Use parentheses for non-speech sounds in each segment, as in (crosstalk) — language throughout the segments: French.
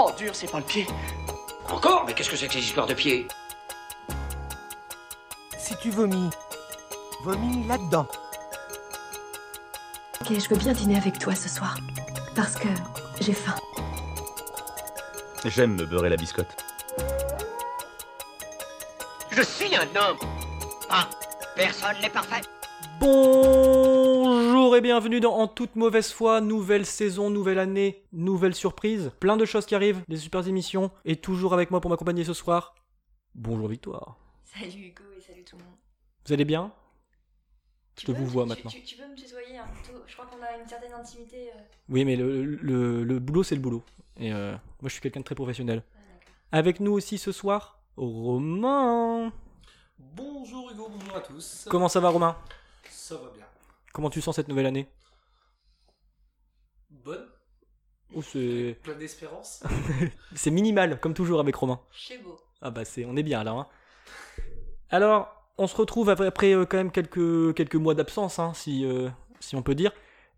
Oh, dur, c'est pas le pied. Encore Mais qu'est-ce que c'est que ces histoires de pieds? Si tu vomis, vomis là-dedans. Ok, je veux bien dîner avec toi ce soir. Parce que j'ai faim. J'aime me beurrer la biscotte. Je suis un homme Ah, personne n'est parfait Bonjour et bienvenue dans En toute mauvaise foi, nouvelle saison, nouvelle année, nouvelle surprise, plein de choses qui arrivent, des super émissions, et toujours avec moi pour m'accompagner ce soir. Bonjour Victoire. Salut Hugo et salut tout le monde. Vous allez bien? Tu te peux vous vois tu- maintenant. Tu, tu peux me tutoyer, hein, plutôt. je crois qu'on a une certaine intimité. euh. Oui mais le, le, le boulot c'est le boulot. Et euh, moi je suis quelqu'un de très professionnel. Ah. Avec nous aussi ce soir, Romain. Bonjour Hugo, bonjour à tous. Comment ça va Romain? Ça va bien. Comment tu sens cette nouvelle année? Bonne, Oh, c'est... (laughs) plein d'espérance. (laughs) c'est minimal comme toujours avec Romain. C'est beau. Ah bah c'est, on est bien là. Hein. Alors, on se retrouve après, après, euh, quand même quelques, quelques mois d'absence, hein, si, euh, si on peut dire.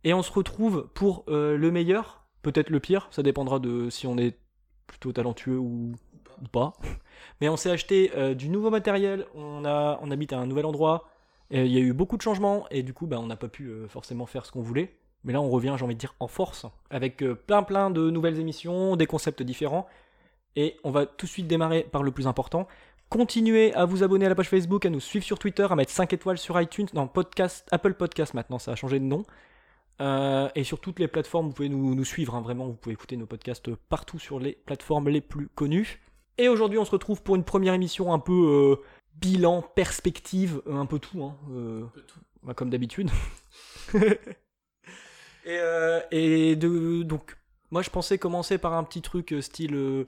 Et on se retrouve pour euh, le meilleur, peut-être le pire, ça dépendra de si on est plutôt talentueux ou, ou pas. (laughs) Mais on s'est acheté euh, du nouveau matériel, on, a, on habite à un nouvel endroit, il y a eu beaucoup de changements, et du coup bah, on n'a pas pu euh, forcément faire ce qu'on voulait. Mais là on revient, j'ai envie de dire, en force, avec euh, plein plein de nouvelles émissions, des concepts différents. Et on va tout de suite démarrer par le plus important. Continuez à vous abonner à la page Facebook, à nous suivre sur Twitter, à mettre 5 étoiles sur iTunes, non, podcast, Apple Podcast maintenant, ça a changé de nom. Euh, et sur toutes les plateformes, vous pouvez nous, nous suivre, hein, vraiment, vous pouvez écouter nos podcasts partout sur les plateformes les plus connues. Et aujourd'hui, on se retrouve pour une première émission un peu euh, bilan, perspective, euh, un peu tout, hein, euh, Un peu tout. bah, comme d'habitude. (laughs) et euh, et de, donc, moi je pensais commencer par un petit truc style euh,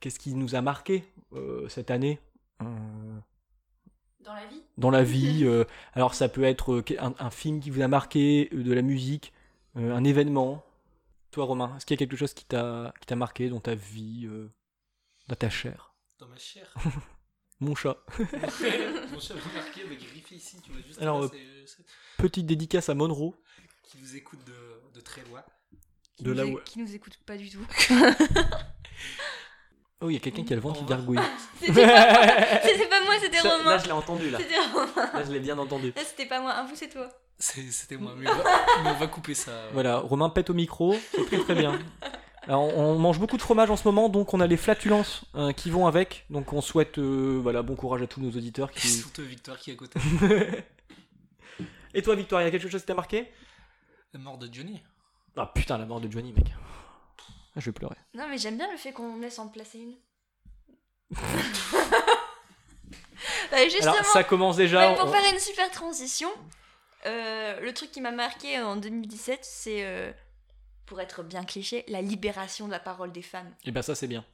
qu'est-ce qui nous a marqué euh, cette année Dans la vie dans la (laughs) vie. euh, alors ça peut être un, un film qui vous a marqué, de la musique, euh, un événement. Toi Romain, est-ce qu'il y a quelque chose qui t'a qui t'a marqué dans ta vie, euh, dans ta chair? Dans ma chair. (laughs) Mon chat. (laughs) Mon chat m'a marqué, mais griffé ici, tu vois juste Alors, là, euh, c'est- Petite dédicace à Monroe. qui vous écoute de, de très loin. qui, De nous là où- qui nous écoute pas du tout. (laughs) Oh, il y a quelqu'un qui a le vent qui revoir. gargouille. (laughs) C'était pas, moi, c'était Romain. là, je l'ai entendu là. Là, je l'ai bien entendu. Là, c'était pas moi. Ah, vous, c'est toi. C'était moi, mais on, va, mais on va couper ça. Voilà, Romain pète au micro, c'est très très bien. Alors, on mange beaucoup de fromage en ce moment, donc on a les flatulences euh, qui vont avec. Donc on souhaite euh, voilà, bon courage à tous nos auditeurs. Et Qui... surtout Victoire qui est à côté. (laughs) Et toi Victoire, il y a quelque chose qui t'a marqué? La mort de Johnny. Ah putain, la mort de Johnny, mec. Ah, je vais pleurer. Non, mais j'aime bien le fait qu'on laisse en placer une. (laughs) Bah, justement, Alors ça commence déjà. ouais, pour on- faire une super transition, euh, le truc qui m'a marqué en 2017, c'est, euh, pour être bien cliché, la libération de la parole des femmes. Et ben ça c'est bien.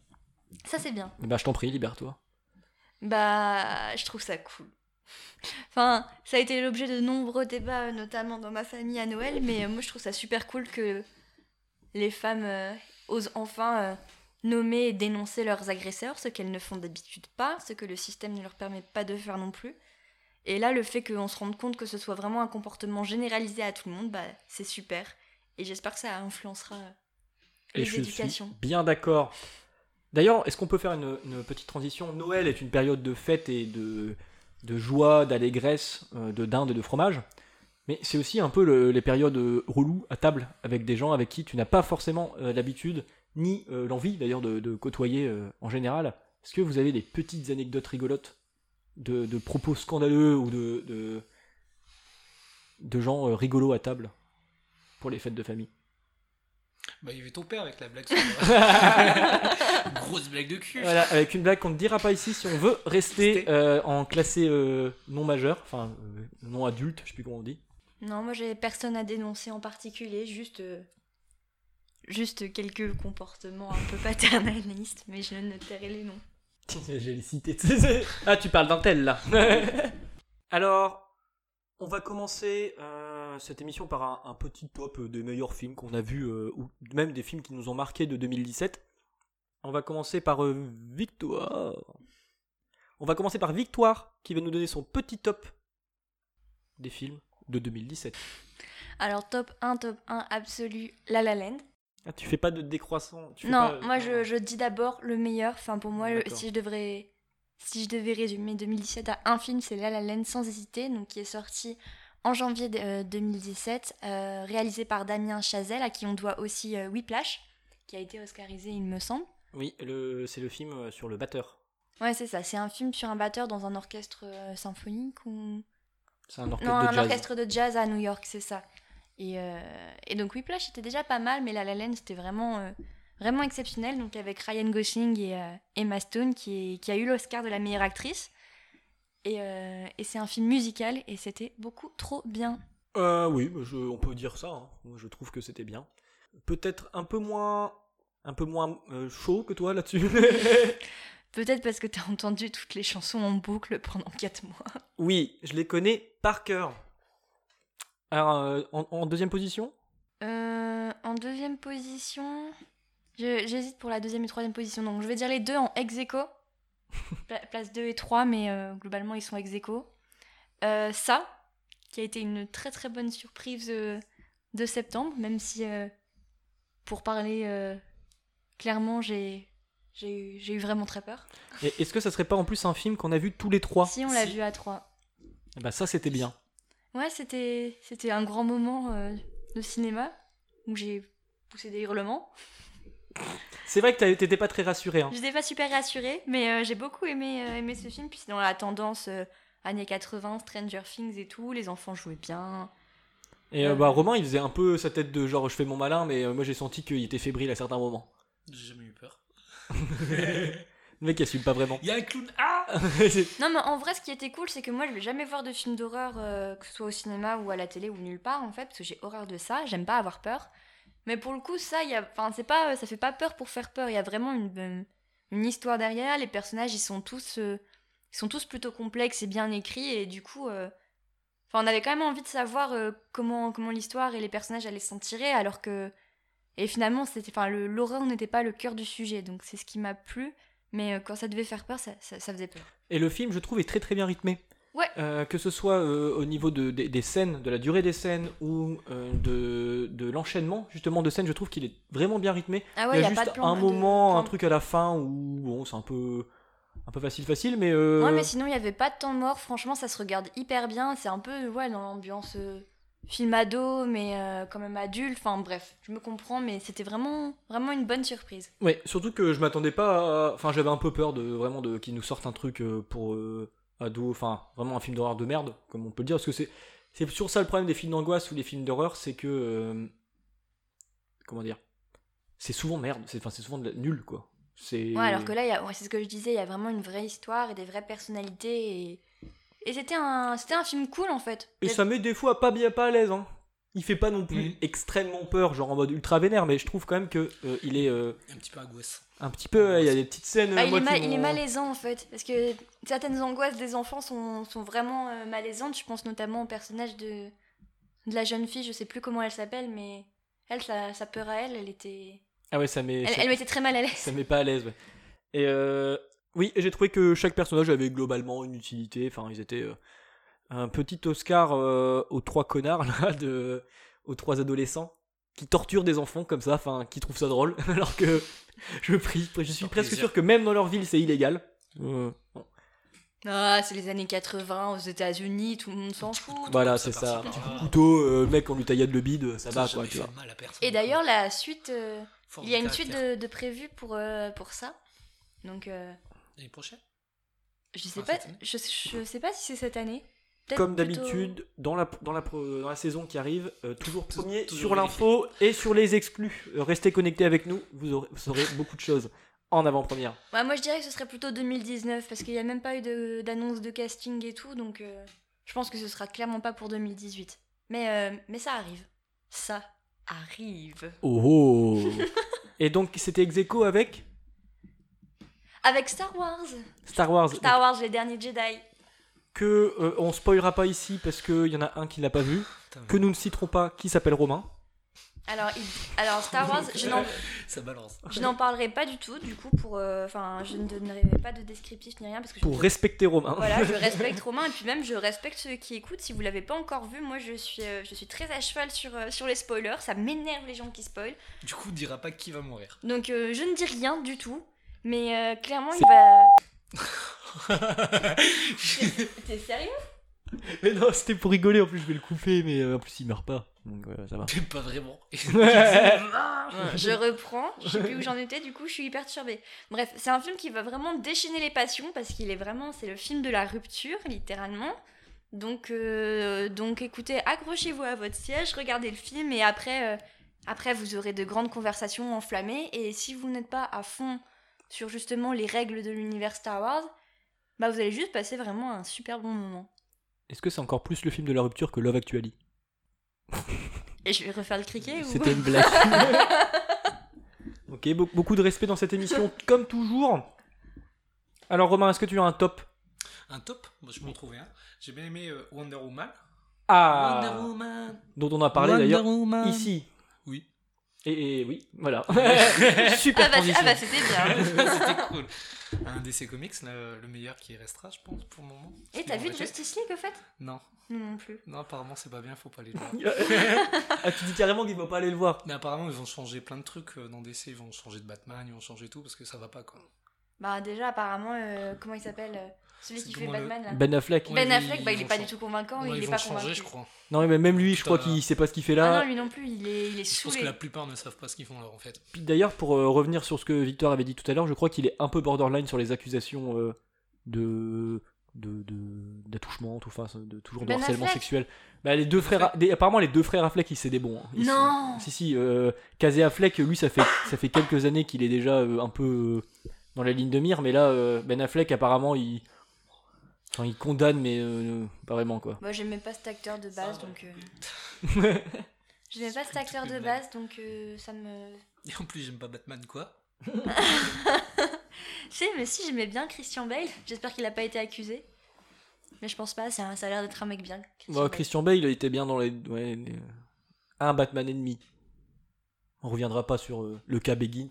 Ça, c'est bien. Et ben je t'en prie, libère-toi. Bah, je trouve ça cool. Enfin, ça a été l'objet de nombreux débats, notamment dans ma famille à Noël, mais euh, moi je trouve ça super cool que les femmes euh, osent enfin euh, nommer et dénoncer leurs agresseurs, ce qu'elles ne font d'habitude pas, ce que le système ne leur permet pas de faire non plus. Et là, le fait qu'on se rende compte que ce soit vraiment un comportement généralisé à tout le monde, bah, c'est super. Et j'espère que ça influencera Et les suis éducations. bien d'accord. D'ailleurs, est-ce qu'on peut faire une, une petite transition? Noël est une période de fête et de, de joie, d'allégresse, euh, de dinde et de fromage. Mais c'est aussi un peu le- les périodes euh, reloues à table avec des gens avec qui tu n'as pas forcément euh, l'habitude, ni euh, l'envie d'ailleurs de, de côtoyer euh, en général. Est-ce que vous avez des petites anecdotes rigolotes de, de propos scandaleux ou de, de, de gens rigolos à table? Pour les fêtes de famille Bah, il y avait ton père avec la blague sur (laughs) Grosse blague de cul. Voilà, avec une blague qu'on ne dira pas ici si on veut rester euh, en classé euh, non majeur, enfin euh, non adulte, je sais plus comment on dit. Non, moi j'ai personne à dénoncer en particulier, juste, euh, juste quelques comportements un peu paternalistes, mais je ne tairai les noms. (laughs) J'ai les cités. ah, tu parles d'un tel là. (laughs) Alors, on va commencer euh, cette émission par un, un petit top des meilleurs films qu'on a vus, euh, ou même des films qui nous ont marqués de 2017. On va commencer par euh, Victoire. On va commencer par Victoire qui va nous donner son petit top des films de 2017. Alors top 1, top 1 absolu, La La Land. Ah, tu fais pas de décroissant. tu fais Non, pas- moi je, je dis d'abord le meilleur. Enfin, pour moi, le- si je devrais. Si je devais résumer 2017 à un film, c'est La La Land sans hésiter, donc qui est sorti en janvier euh, 2017, euh, réalisé par Damien Chazelle, à qui on doit aussi euh, Whiplash, qui a été oscarisé, il me semble. Oui, le, c'est le film euh, sur le batteur. Ouais, c'est ça, c'est un film sur un batteur dans un orchestre euh, symphonique ou? C'est un orchestre Non, de un jazz. orchestre de jazz à New York, c'est ça. Et, euh, et donc Whiplash était déjà pas mal, mais La La Land c'était vraiment, euh, vraiment exceptionnel. Donc avec Ryan Gosling et euh, Emma Stone qui, est- qui a eu l'Oscar de la meilleure actrice. Et, euh, et c'est un film musical et c'était beaucoup trop bien. Euh, oui, bah, je- on peut dire ça. hein. Je trouve que c'était bien. Peut-être un peu moins, un peu moins euh, chaud que toi là-dessus. (laughs) Peut-être parce que t'as entendu toutes les chansons en boucle pendant 4 mois. oui, je les connais par cœur. Alors, euh, en, en deuxième position? Euh, en deuxième position, j'hésite pour la deuxième et troisième position. Donc je vais dire les deux en ex aequo. Pla- Place 2 et 3, mais euh, globalement ils sont ex aequo. Euh, ça, qui a été une très très bonne surprise euh, de septembre, même si euh, pour parler euh, clairement, j'ai j'ai eu, j'ai eu vraiment très peur. Et Est-ce que ça serait pas en plus un film qu'on a vu tous les trois? Si on l'a Si. vu à 3. Bah ça, c'était bien. Ouais, c'était c'était un grand moment euh, de cinéma où j'ai poussé des hurlements. C'est vrai que t'étais pas très rassuré. Hein. J'étais pas super rassurée, mais euh, j'ai beaucoup aimé, euh, aimé ce film. Puis c'est dans la tendance euh, années 80, Stranger Things et tout. Les enfants jouaient bien. Et euh, bah Romain, il faisait un peu sa tête de genre je fais mon malin, mais euh, moi j'ai senti qu'il était fébrile à certains moments. J'ai jamais eu peur. (laughs) Le mec il assume pas vraiment. Il y a un clown. Ah (laughs) Non, mais en vrai, ce qui était cool, c'est que moi, je vais jamais voir de films d'horreur, euh, que ce soit au cinéma ou à la télé ou nulle part, en fait, parce que j'ai horreur de ça. J'aime pas avoir peur. Mais pour le coup, ça, y a, c'est pas, ça fait pas peur pour faire peur. Il y a vraiment une, euh, une histoire derrière. Les personnages, ils sont tous, euh, ils sont tous plutôt complexes et bien écrits, et du coup, euh, on avait quand même envie de savoir comment, comment l'histoire et les personnages allaient s'en tirer, alors que, et finalement, c'était, enfin, l'horreur n'était pas le cœur du sujet. Donc c'est ce qui m'a plu. Mais quand ça devait faire peur, ça, ça, ça faisait peur. Et le film, je trouve, est très très bien rythmé. Ouais. Euh, que ce soit euh, au niveau de, des- des scènes, de la durée des scènes ou euh, de, de l'enchaînement justement de scènes, je trouve qu'il est vraiment bien rythmé. Ah ouais, il y a, pas juste de plan. un moment, un truc à la fin où bon, c'est un peu un peu facile facile, mais, Ouais, mais sinon, il n'y avait pas de temps mort. Franchement, ça se regarde hyper bien. C'est un peu ouais, dans l'ambiance film ado, mais quand même adulte. Enfin, bref, je me comprends, mais c'était vraiment, vraiment une bonne surprise. ouais, surtout que je m'attendais pas, à- enfin j'avais un peu peur de vraiment de qu'ils nous sortent un truc pour ados, enfin vraiment un film d'horreur de merde, comme on peut le dire, parce que c'est c'est sur ça le problème des films d'angoisse ou des films d'horreur, c'est que euh, comment dire, c'est souvent merde, c'est enfin c'est souvent de la- nul quoi. C'est Ouais, alors que là, il y a- ouais, c'est ce que je disais, il y a vraiment une vraie histoire et des vraies personnalités. Et, et c'était un, c'était un film cool en fait. Et ça met des fois pas bien pas à l'aise. Hein. Il fait pas non plus Mhm. extrêmement peur, genre en mode ultra vénère, mais je trouve quand même que euh, il est euh, Un petit peu angoisse. un petit peu. Il y a des petites scènes. Bah, euh, il, est qui ma- il est m'ont- malaisant en fait, parce que certaines angoisses des enfants sont, sont vraiment euh, malaisantes. Je pense notamment au personnage de, de la jeune fille, je sais plus comment elle s'appelle, mais elle, sa, sa peur à elle, elle était. Ah ouais, ça met. Elle, ça, elle m'était très mal à l'aise. ça met pas à l'aise. ouais. Et euh, oui, j'ai trouvé que chaque personnage avait globalement une utilité. Enfin, ils étaient euh, un petit Oscar euh, aux trois connards (laughs) là, de, aux trois adolescents qui torturent des enfants comme ça, enfin, qui trouvent ça drôle, (laughs) alors que je prie, je suis presque plaisir. sûr que même dans leur ville c'est illégal. Euh, bon. Ah, c'est les années 80 aux États-Unis, tout le monde s'en fout. Voilà, c'est ça. petit coup de couteau, euh, mec, on lui taillade le bide, ça va quoi, tu vois. Et d'ailleurs, la suite, euh, il y a une suite de, de prévue pour, euh, pour ça. Donc, euh, L'année prochaine? je sais pas, je, je sais pas si c'est cette année. Comme plutôt- d'habitude, dans la, dans, la, pro- dans la saison qui arrive, euh, toujours Tou- premier toujours sur l'info et sur les exclus. Euh, restez connectés avec nous, vous, aurez, vous saurez beaucoup de choses en avant-première. Ouais, moi je dirais que ce serait plutôt 2019 parce qu'il n'y a même pas eu d'annonce de, casting et tout, donc euh, je pense que ce sera clairement pas pour 2018. Mais, euh, mais ça arrive. Ça arrive. Oh, oh. (laughs) Et donc c'était ex aequo avec Avec Star Wars. Star Wars. Star Wars, les derniers Jedi. Que euh, on spoilera pas ici parce qu'il y en a un qui l'a pas vu. Putain. Que nous ne citerons pas, qui s'appelle Romain. Alors, il- alors Star Wars, je n'en (laughs) Ça balance. Je n'en parlerai pas du tout, du coup, pour. euh, Enfin, je ne donnerai pas de descriptif ni rien parce que je Pour respecter Romain. Voilà, je (laughs) respecte Romain et puis même je respecte ceux qui écoutent. Si vous l'avez pas encore vu, moi je suis, euh, je suis très à cheval sur, euh, sur les spoilers. Ça m'énerve les gens qui spoilent. Du coup, on dira pas qui va mourir. Donc euh, je ne dis rien du tout. Mais euh, clairement, il va. T'es sérieux? Mais non, c'était pour rigoler, en plus je vais le couper, mais euh, en plus il meurt pas. Donc ouais, ça va. Pas vraiment. (laughs) Je reprends, je sais plus où j'en étais, du coup je suis hyper perturbée. Bref, c'est un film qui va vraiment déchaîner les passions parce qu'il est vraiment, c'est le film de la rupture, littéralement. Donc, euh, donc écoutez, accrochez-vous à votre siège, regardez le film et après, euh, après vous aurez de grandes conversations enflammées. Et si vous n'êtes pas à fond sur justement les règles de l'univers Star Wars, bah vous allez juste passer vraiment un super bon moment. Est-ce que c'est encore plus le film de la rupture que Love Actually? Et je vais refaire le criquet ou C'était une blague. (laughs) ok, be- beaucoup de respect dans cette émission, comme toujours. Alors Romain, est-ce que tu as un top? Un top? Moi, je peux en trouver un. J'ai bien aimé euh, Wonder Woman. Ah Wonder Woman. Dont on a parlé Wonder d'ailleurs Woman. ici. Oui. Et, et oui, voilà. (laughs) Ah Super bah, transition. ah bah, c'était bien. (laughs) C'était cool. Un DC Comics, le, le meilleur qui restera, je pense, pour le moment. Et t'as vu arrêté. Justice League au fait? Non. Non non plus. Non, apparemment, c'est pas bien, faut pas les voir. (laughs) ah, tu dis carrément qu'il va pas aller le voir. Mais apparemment, ils vont changer plein de trucs euh, dans DC. Ils vont changer de Batman, ils vont changer tout parce que ça va pas, quoi. Bah déjà apparemment euh, comment il s'appelle euh, celui qui fait le- là. Ben Affleck. Ouais, Ben lui, Affleck bah ils il est pas changer. du tout convaincant, Ouais, il est pas changer, convaincu. je crois. Non, mais même lui, je crois qu'il sait pas ce qu'il fait Ah là. non lui non plus, il est il est Je pense que la plupart ne savent pas ce qu'ils font là, en fait. Puis D'ailleurs, pour euh, revenir sur ce que Victor avait dit tout à l'heure, je crois qu'il est un peu borderline sur les accusations euh, de de de- d'attouchement, tout enfin, de toujours de Ben harcèlement Affleck sexuel. Bah, les deux frères, des- apparemment les deux frères Affleck, ils c'est des bons. hein. Ils Non. sont- Si si, euh, Casey Affleck, lui, ça fait ça fait quelques années qu'il est déjà euh, un peu euh, dans la ligne de mire, mais là, euh, Ben Affleck, apparemment, il enfin, il condamne, mais euh, pas vraiment quoi. Moi j'aimais pas cet acteur de base Ça, donc euh... (laughs) J'aimais pas cet acteur de base donc euh, ça me Et en plus, j'aime pas Batman, quoi. (laughs) Tu sais mais si j'aimais bien Christian Bale, j'espère qu'il a pas été accusé. Mais je pense pas, c'est un- ça a l'air d'être un mec bien. Christian Bah, Bale. Christian Bale, il était bien dans les, ouais, les- un Batman ennemi. On reviendra pas sur euh, le cas Begins,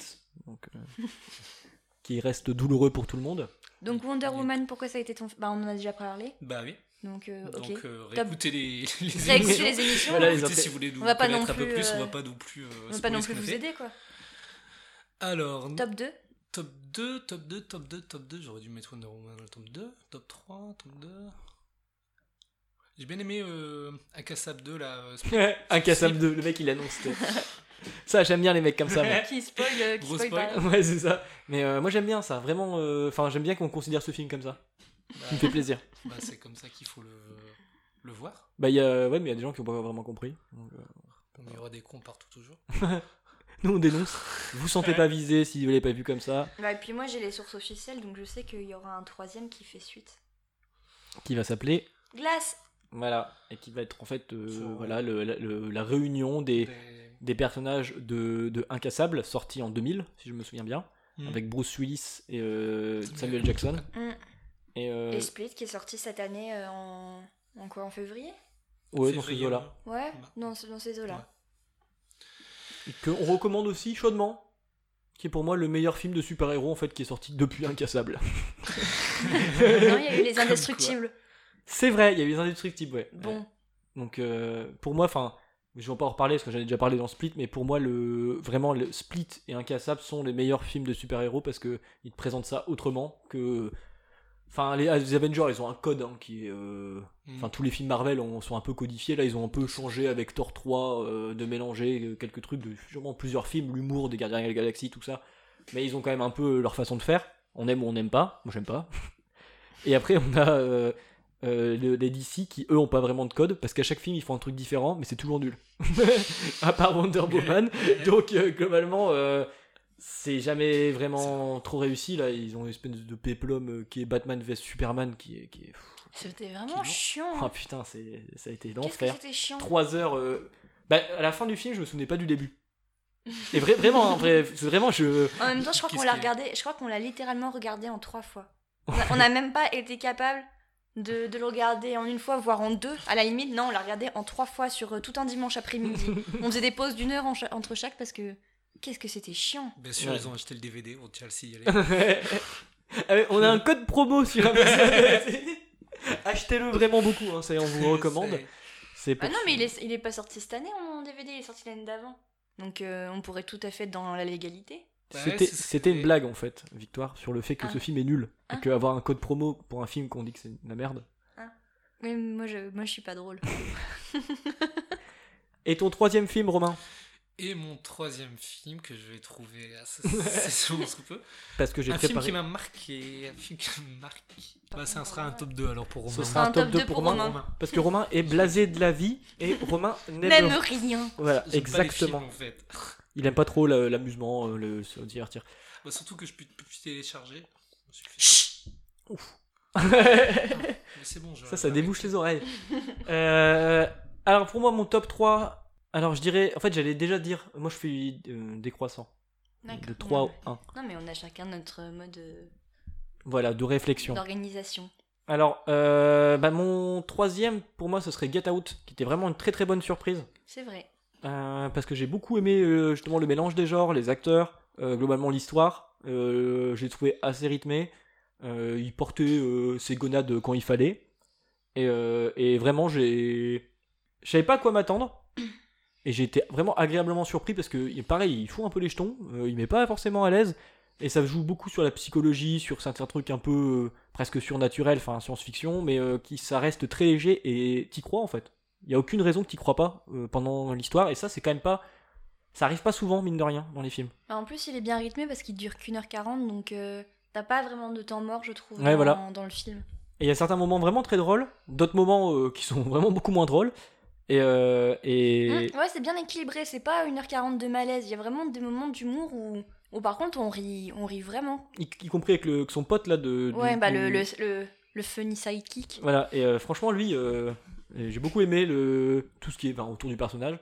donc, euh, (laughs) qui reste douloureux pour tout le monde. Donc Wonder Woman pourquoi ça a été ton bah on en a déjà parlé. Bah oui. Donc euh, Donc, euh, réécoutez les, les Réécoutez émissions. les émissions. Voilà, les si vous voulez nous On va pas connaître non un peu plus, plus, on euh, va pas non plus. euh, On va pas non plus vous fait. aider quoi. Alors, Top 2 top 2, top 2, top 2, top 2. J'aurais dû mettre Wonder Woman dans le top 2. Top 3, top 2. J'ai bien aimé euh, Akassab 2 là. euh, (laughs) Incassable 2, le mec il annonce. (laughs) ça, j'aime bien les mecs comme ça. moi. qui spoil euh, qui Gros spoil spoil. pas. ouais, c'est ça. Mais euh, moi j'aime bien ça, vraiment. euh, Enfin, j'aime bien qu'on considère ce film comme ça. Ça me fait plaisir. bah, c'est comme ça qu'il faut le, le voir. Bah, il y a, ouais, mais il y a des gens qui ont pas vraiment compris. Donc, euh, Il y aura des cons partout toujours. (laughs) nous on dénonce. Vous sentez pas visé si vous l'avez pas vu comme ça. Bah, et puis moi j'ai les sources officielles donc je sais qu'il y aura un troisième qui fait suite. Qui va s'appeler Glace Voilà, et qui va être en fait euh, Faut- voilà, le- la, le- la réunion des, Des- des personnages de, de Incassable, sorti en 2000, si je me souviens bien, Hmm. avec Bruce Willis et euh, Samuel Jackson. Mm. Et, euh, Et Split qui est sorti cette année euh, en... en quoi En février? Ouais, dans ces eaux-là. Ouais, dans, ce- dans ces eaux-là. Ouais. Et qu'on recommande aussi chaudement, qui est pour moi le meilleur film de super-héros en fait qui est sorti depuis Incassable. (laughs) non, il y a eu Les Indestructibles. C'est vrai, il y a eu les Indestructibles, ouais. Bon, Donc euh, pour moi, enfin, je vais pas en reparler parce que j'en ai déjà parlé dans Split, mais pour moi, le vraiment le Split et Incassable sont les meilleurs films de super-héros parce que ils te présentent ça autrement que. Enfin, les, les Avengers, ils ont un code hein, qui est. euh, Hmm. Enfin, tous les films Marvel ont- sont un peu codifiés. Là, ils ont un peu changé avec Thor 3, euh, de mélanger quelques trucs de sûrement plusieurs films, l'humour des Gardiens de la Galaxie, tout ça. Mais ils ont quand même un peu leur façon de faire. On aime ou on n'aime pas. Moi, j'aime pas. (laughs) Et après, on a euh, le- les DC qui, eux, ont pas vraiment de code parce qu'à chaque film, ils font un truc différent, mais c'est toujours nul. (laughs) à part Wonder Woman. (laughs) Donc, euh, globalement. euh, c'est jamais vraiment trop réussi là, ils ont une espèce de péplum euh, qui est Batman vs Superman qui est, qui est... c'était vraiment Qui- chiant. Oh hein. putain, c'est, ça a été l'enfer. 3 heures. euh, Bah, à la fin du film, je me souvenais pas du début. Et vrai, vraiment, hein, vrai, c'est vraiment, je. En même temps, je crois qu'on l'a regardé, je crois qu'on l'a littéralement regardé en trois fois. On a, on a même pas été capable de, de le regarder en une fois, voire en deux. À la limite, non, on l'a regardé en trois fois sur euh, tout un dimanche après-midi. (laughs) on faisait des pauses d'une heure en cha- entre chaque parce que qu'est-ce que c'était chiant. Bien sûr, Ouais. ils ont acheté le DVD, on tient le signaler. Ah ouais, on a un code promo sur Amazon. (laughs) Achetez-le vraiment beaucoup, hein, ça on vous recommande. C'est- Ah non, mais il est, il est pas sorti cette année en DVD, il est sorti l'année d'avant. Donc euh, on pourrait tout à fait être dans la légalité. C'était ce c'était une blague en fait, Victoire, sur le fait que Ah. ce film est nul. Ah. Et qu'avoir un code promo pour un film qu'on dit que c'est de la merde. Mais moi je, moi, je suis pas drôle. (laughs) Et ton troisième film, Romain? Et mon troisième film que je vais trouver (laughs) assez souvent sous peu. Parce que j'ai Un film préparé. qui m'a marqué. Un film qui m'a marqué. Bah, ça sera un top 2 alors pour Romain. Ce sera un Un top top 2 deux pour pour Romain. Romain. Parce que Romain est blasé de la vie et Romain (laughs) N'aime rien. Voilà, J'aime pas les exactement. films, en fait. Il aime pas trop la- l'amusement, euh, le se divertir. Bah, surtout que je peux plus télécharger. Suis Ouf. (laughs) Mais c'est bon, je Ça, ça débouche les oreilles. Euh, alors pour moi, mon top 3, alors je dirais, en fait j'allais déjà dire, moi je fais euh, décroissant. De 3 Non. au 1. Non mais on a chacun notre mode euh, Voilà, de réflexion. d'organisation. Alors, euh, bah, mon troisième, pour moi, ce serait Get Out, qui était vraiment une très très bonne surprise. C'est vrai. Euh, parce que j'ai beaucoup aimé euh, justement le mélange des genres, les acteurs, euh, globalement l'histoire. J'ai trouvé assez rythmé. Il portait ses gonades quand il fallait. Et, vraiment, j'ai. Je savais pas à quoi m'attendre. Et j'ai été vraiment agréablement surpris parce que, il- pareil, il fout un peu les jetons. il met pas forcément à l'aise. Et ça joue beaucoup sur la psychologie, sur certains trucs un peu presque surnaturels, enfin science-fiction, mais qui ça reste très léger et t'y crois en fait. Il y a aucune raison que t'y crois pas euh, pendant l'histoire et ça c'est quand même pas ça arrive pas souvent mine de rien dans les films. Bah, en plus il est bien rythmé parce qu'il dure qu'une heure quarante donc euh, t'as pas vraiment de temps mort je trouve Ouais, dans, voilà. dans le film. Et il y a certains moments vraiment très drôles, d'autres moments euh, qui sont (laughs) vraiment beaucoup moins drôles et euh, et Hum, ouais c'est bien équilibré, c'est pas 1h40 de malaise, il y a vraiment des moments d'humour où, où par contre on rit, on rit vraiment. y, y compris avec le, avec son pote là de du- Ouais bah du- le, le, le, le funny sidekick. Voilà, et euh, franchement, lui, euh, j'ai beaucoup aimé le, tout ce qui est enfin, autour du personnage.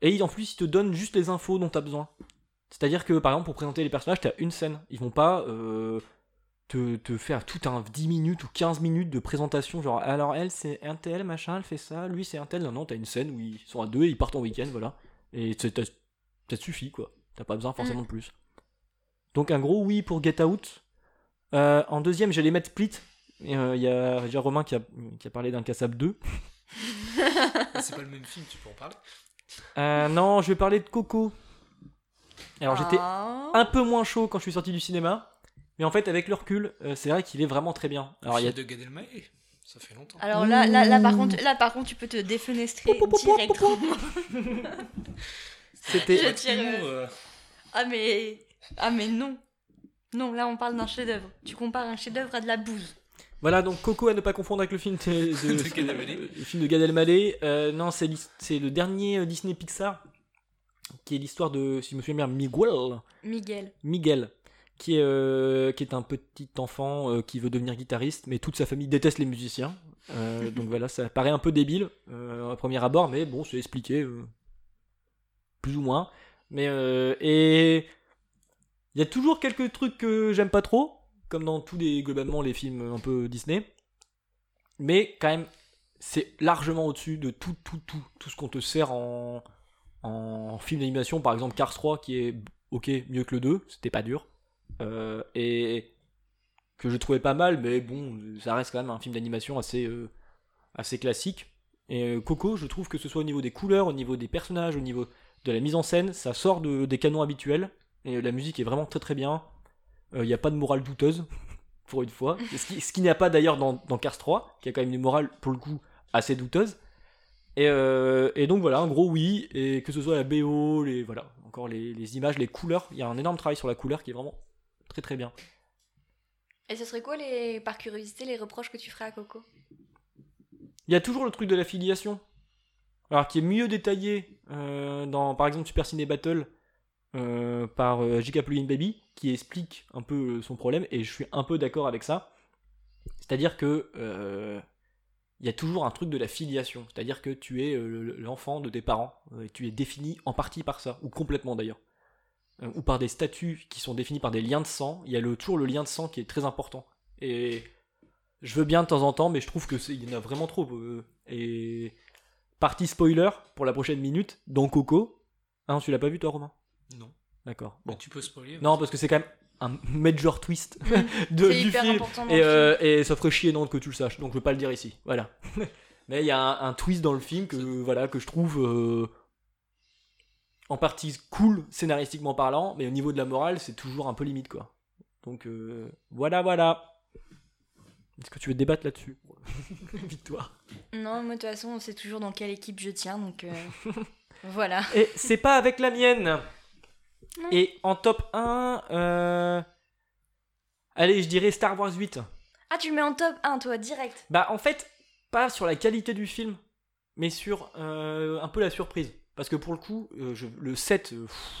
Et en plus, il te donne juste les infos dont tu as besoin. C'est-à-dire que, par exemple, pour présenter les personnages, tu as une scène. Ils vont pas euh, te, te faire tout un 10 minutes ou 15 minutes de présentation. Genre, alors elle, c'est un tel, machin, elle fait ça. Lui, c'est un tel. Non, non, tu as une scène où ils sont à deux et ils partent en week-end, voilà. Et t'as- ça te suffit, quoi. T'as pas besoin forcément de plus. Donc, un gros oui pour Get Out. Euh, en deuxième, j'allais mettre Split. Et, euh, Il y a déjà Romain qui a, qui a parlé d'un Cassab 2. C'est pas le même film, tu peux en parler? Euh, non, je vais parler de Coco. Alors j'étais Ah. un peu moins chaud quand je suis sorti du cinéma. Mais en fait, avec le recul, euh, c'est vrai qu'il est vraiment très bien. Alors il y a... de Gad Elmaleh. Ça fait longtemps. Alors là, là, là, par contre, là par contre tu peux te défenestrer directement. (laughs) C'était... Je tire, Ah mais ah mais non. Non, là on parle d'un chef-d'œuvre. Tu compares un chef-d'œuvre à de la bouse. Voilà, donc Coco à ne pas confondre avec le film de, (laughs) de, De Gad Elmaleh. le film de Gad Elmaleh. Euh, non, c'est, le dernier euh, Disney Pixar, qui est l'histoire de, si je me souviens bien, Miguel. Miguel. Miguel, qui est, euh, qui est un petit enfant euh, qui veut devenir guitariste, mais toute sa famille déteste les musiciens. Euh, donc voilà, ça paraît un peu débile euh, à premier abord, mais bon, c'est expliqué euh, plus ou moins. Mais euh, et il y a toujours quelques trucs que j'aime pas trop, comme dans tous les globalement les films un peu Disney. Mais quand même, c'est largement au-dessus de tout, tout, tout, tout ce qu'on te sert en, en film d'animation. Par exemple, Cars 3 qui est ok, mieux que le 2, c'était pas dur. Euh, et que je trouvais pas mal, mais bon, ça reste quand même un film d'animation assez, euh, assez classique. Et euh, Coco, je trouve que ce soit au niveau des couleurs, au niveau des personnages, au niveau de la mise en scène, ça sort de, des canons habituels. Et la musique est vraiment très très bien. Il n'y a pas de morale douteuse, pour une fois. Ce qui, ce qui n'y a pas d'ailleurs dans, dans Cars 3, qui a quand même une morale, pour le coup, assez douteuse. Et, euh, et donc voilà, un gros oui, et que ce soit la BO, les, voilà, encore les, les images, les couleurs, il y a un énorme travail sur la couleur qui est vraiment très très bien. Et ce serait quoi les par curiosité les reproches que tu ferais à Coco? Il y a toujours le truc de l'affiliation, alors qui est mieux détaillé euh, dans par exemple Super Ciné Battle euh, par euh, J.K. Plugin Baby, qui explique un peu euh, son problème, et je suis un peu d'accord avec ça. C'est-à-dire que il y a toujours un truc de la filiation, c'est-à-dire que tu es le- l'enfant de tes parents, et tu es défini en partie par ça, ou complètement d'ailleurs. Ou par des statuts qui sont définis par des liens de sang, il y a le, toujours le lien de sang qui est très important. Et je veux bien de temps en temps, mais je trouve que il y en a vraiment trop. et partie spoiler pour la prochaine minute dans Coco. Ah tu l'as pas vu toi, Romain? Non. D'accord. Bon, Bon. tu peux spoiler. Non, parce que c'est quand même un major twist (laughs) (laughs) de, C'est du hyper film. important dans Et, le euh, et ça ferait chier Nantes que tu le saches, donc je veux pas le dire ici. Voilà. (laughs) Mais il y a un, un twist dans le film que, voilà, que je trouve euh, en partie cool scénaristiquement parlant, mais au niveau de la morale, c'est toujours un peu limite quoi. Donc euh, voilà, voilà. Est-ce que tu veux débattre là-dessus? Victoire. Non, moi de toute façon, on sait toujours dans quelle équipe je tiens, donc euh, voilà. Et c'est pas avec la mienne. Et en top 1, euh... allez, je dirais Star Wars 8. Ah, tu le mets en top 1, toi, direct. Bah en fait, pas sur la qualité du film, mais sur euh, un peu la surprise. Parce que pour le coup, euh, je- le 7, euh, pff,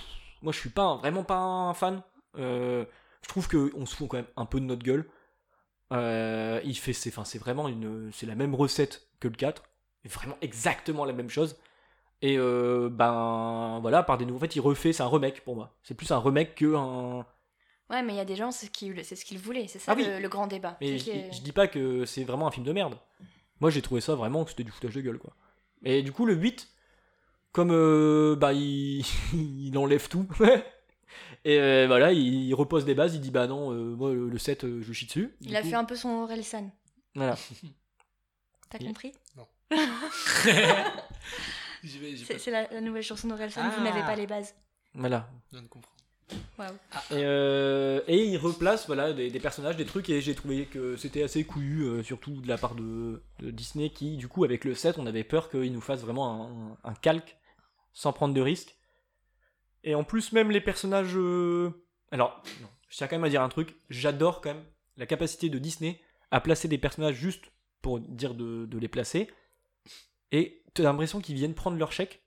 moi je suis pas vraiment pas un fan. Je trouve qu'on se fout quand même un peu de notre gueule. Il fait, c'est, vraiment une, c'est la même recette que le 4, et vraiment exactement la même chose. Et euh, ben voilà, par des nouveaux. En fait, il refait, c'est un remake pour moi. C'est plus un remake que un. Ouais, mais il y a des gens, c'est ce qu'ils c'est ce qu'ils voulaient, c'est ça Ah oui. le, le grand débat. Mais je, que- dis- je dis pas que c'est vraiment un film de merde. Moi j'ai trouvé ça vraiment que c'était du foutage de gueule quoi. Et du coup le 8, comme euh, bah il, (laughs) il enlève tout. (laughs) Et euh, voilà, il, repose des bases, il dit bah non, euh, moi le 7 euh, je chie dessus. Il a coup, fait un peu son Orelsan. Voilà. T'as (laughs) Il- compris? J'ai (laughs) C'est la, la nouvelle chanson d'Orelsan, vous Ah. n'avez pas les bases. Voilà. Je viens de comprendre. Waouh. Et, euh, et il replace voilà, des, des personnages, des trucs, et j'ai trouvé que c'était assez couillu, euh, surtout de la part de, de Disney, qui, du coup, avec le 7, on avait peur qu'il nous fasse vraiment un, un calque, sans prendre de risques. Et en plus, même les personnages. euh, Alors, non, je tiens quand même à dire un truc, j'adore quand même la capacité de Disney à placer des personnages juste pour dire de, de les placer, et t'as l'impression qu'ils viennent prendre leur chèque?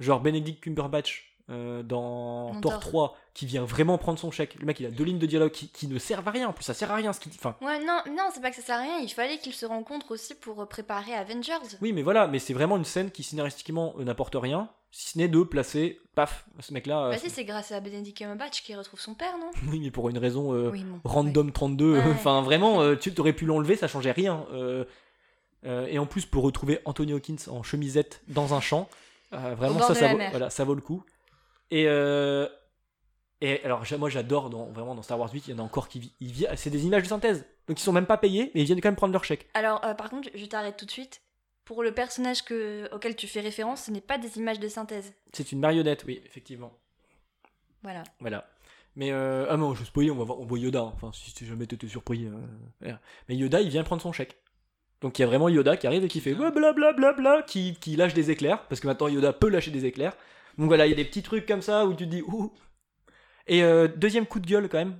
Genre Benedict Cumberbatch euh, dans Thor Thor. 3 qui vient vraiment prendre son chèque. Le mec il a deux lignes de dialogue qui, qui ne servent à rien. En plus ça sert à rien ce qu'il dit. Enfin, Ouais, non, non, c'est pas que ça sert à rien, il fallait qu'ils se rencontrent aussi pour euh, préparer Avengers. oui mais voilà, mais c'est vraiment une scène qui scénaristiquement euh, n'apporte rien. Si ce n'est de placer, paf, ce mec là. Bah si, c'est grâce à Benedict Cumberbatch qu'il retrouve son père, non? (laughs) Oui mais pour une raison euh, Oui, bon. random 32. Ouais. Enfin vraiment, tu aurais pu l'enlever, ça changeait rien. Euh, et en plus pour retrouver Anthony Hawkins en chemisette dans un champ, euh, vraiment ça, ça vaut, voilà, ça vaut le coup. Et euh, et alors moi j'adore dans, vraiment dans Star Wars 8, il y en a encore qui vi- ils vi- c'est des images de synthèse, donc ils sont même pas payés, mais ils viennent quand même prendre leur chèque. Alors, par contre, je t'arrête tout de suite. Pour le personnage que, auquel tu fais référence, ce n'est pas des images de synthèse. C'est une marionnette, oui, effectivement. Voilà. Voilà. Mais euh, ah non, je spoiler, on va voir, on voit Yoda. hein. Enfin, si tu jamais t'étais surpris. euh. Mais Yoda, il vient prendre son chèque. Donc il y a vraiment Yoda qui arrive et qui fait blablabla, bla, bla, qui, qui lâche des éclairs parce que maintenant Yoda peut lâcher des éclairs. Donc voilà, il y a des petits trucs comme ça où tu te dis ouh. Et euh, deuxième coup de gueule quand même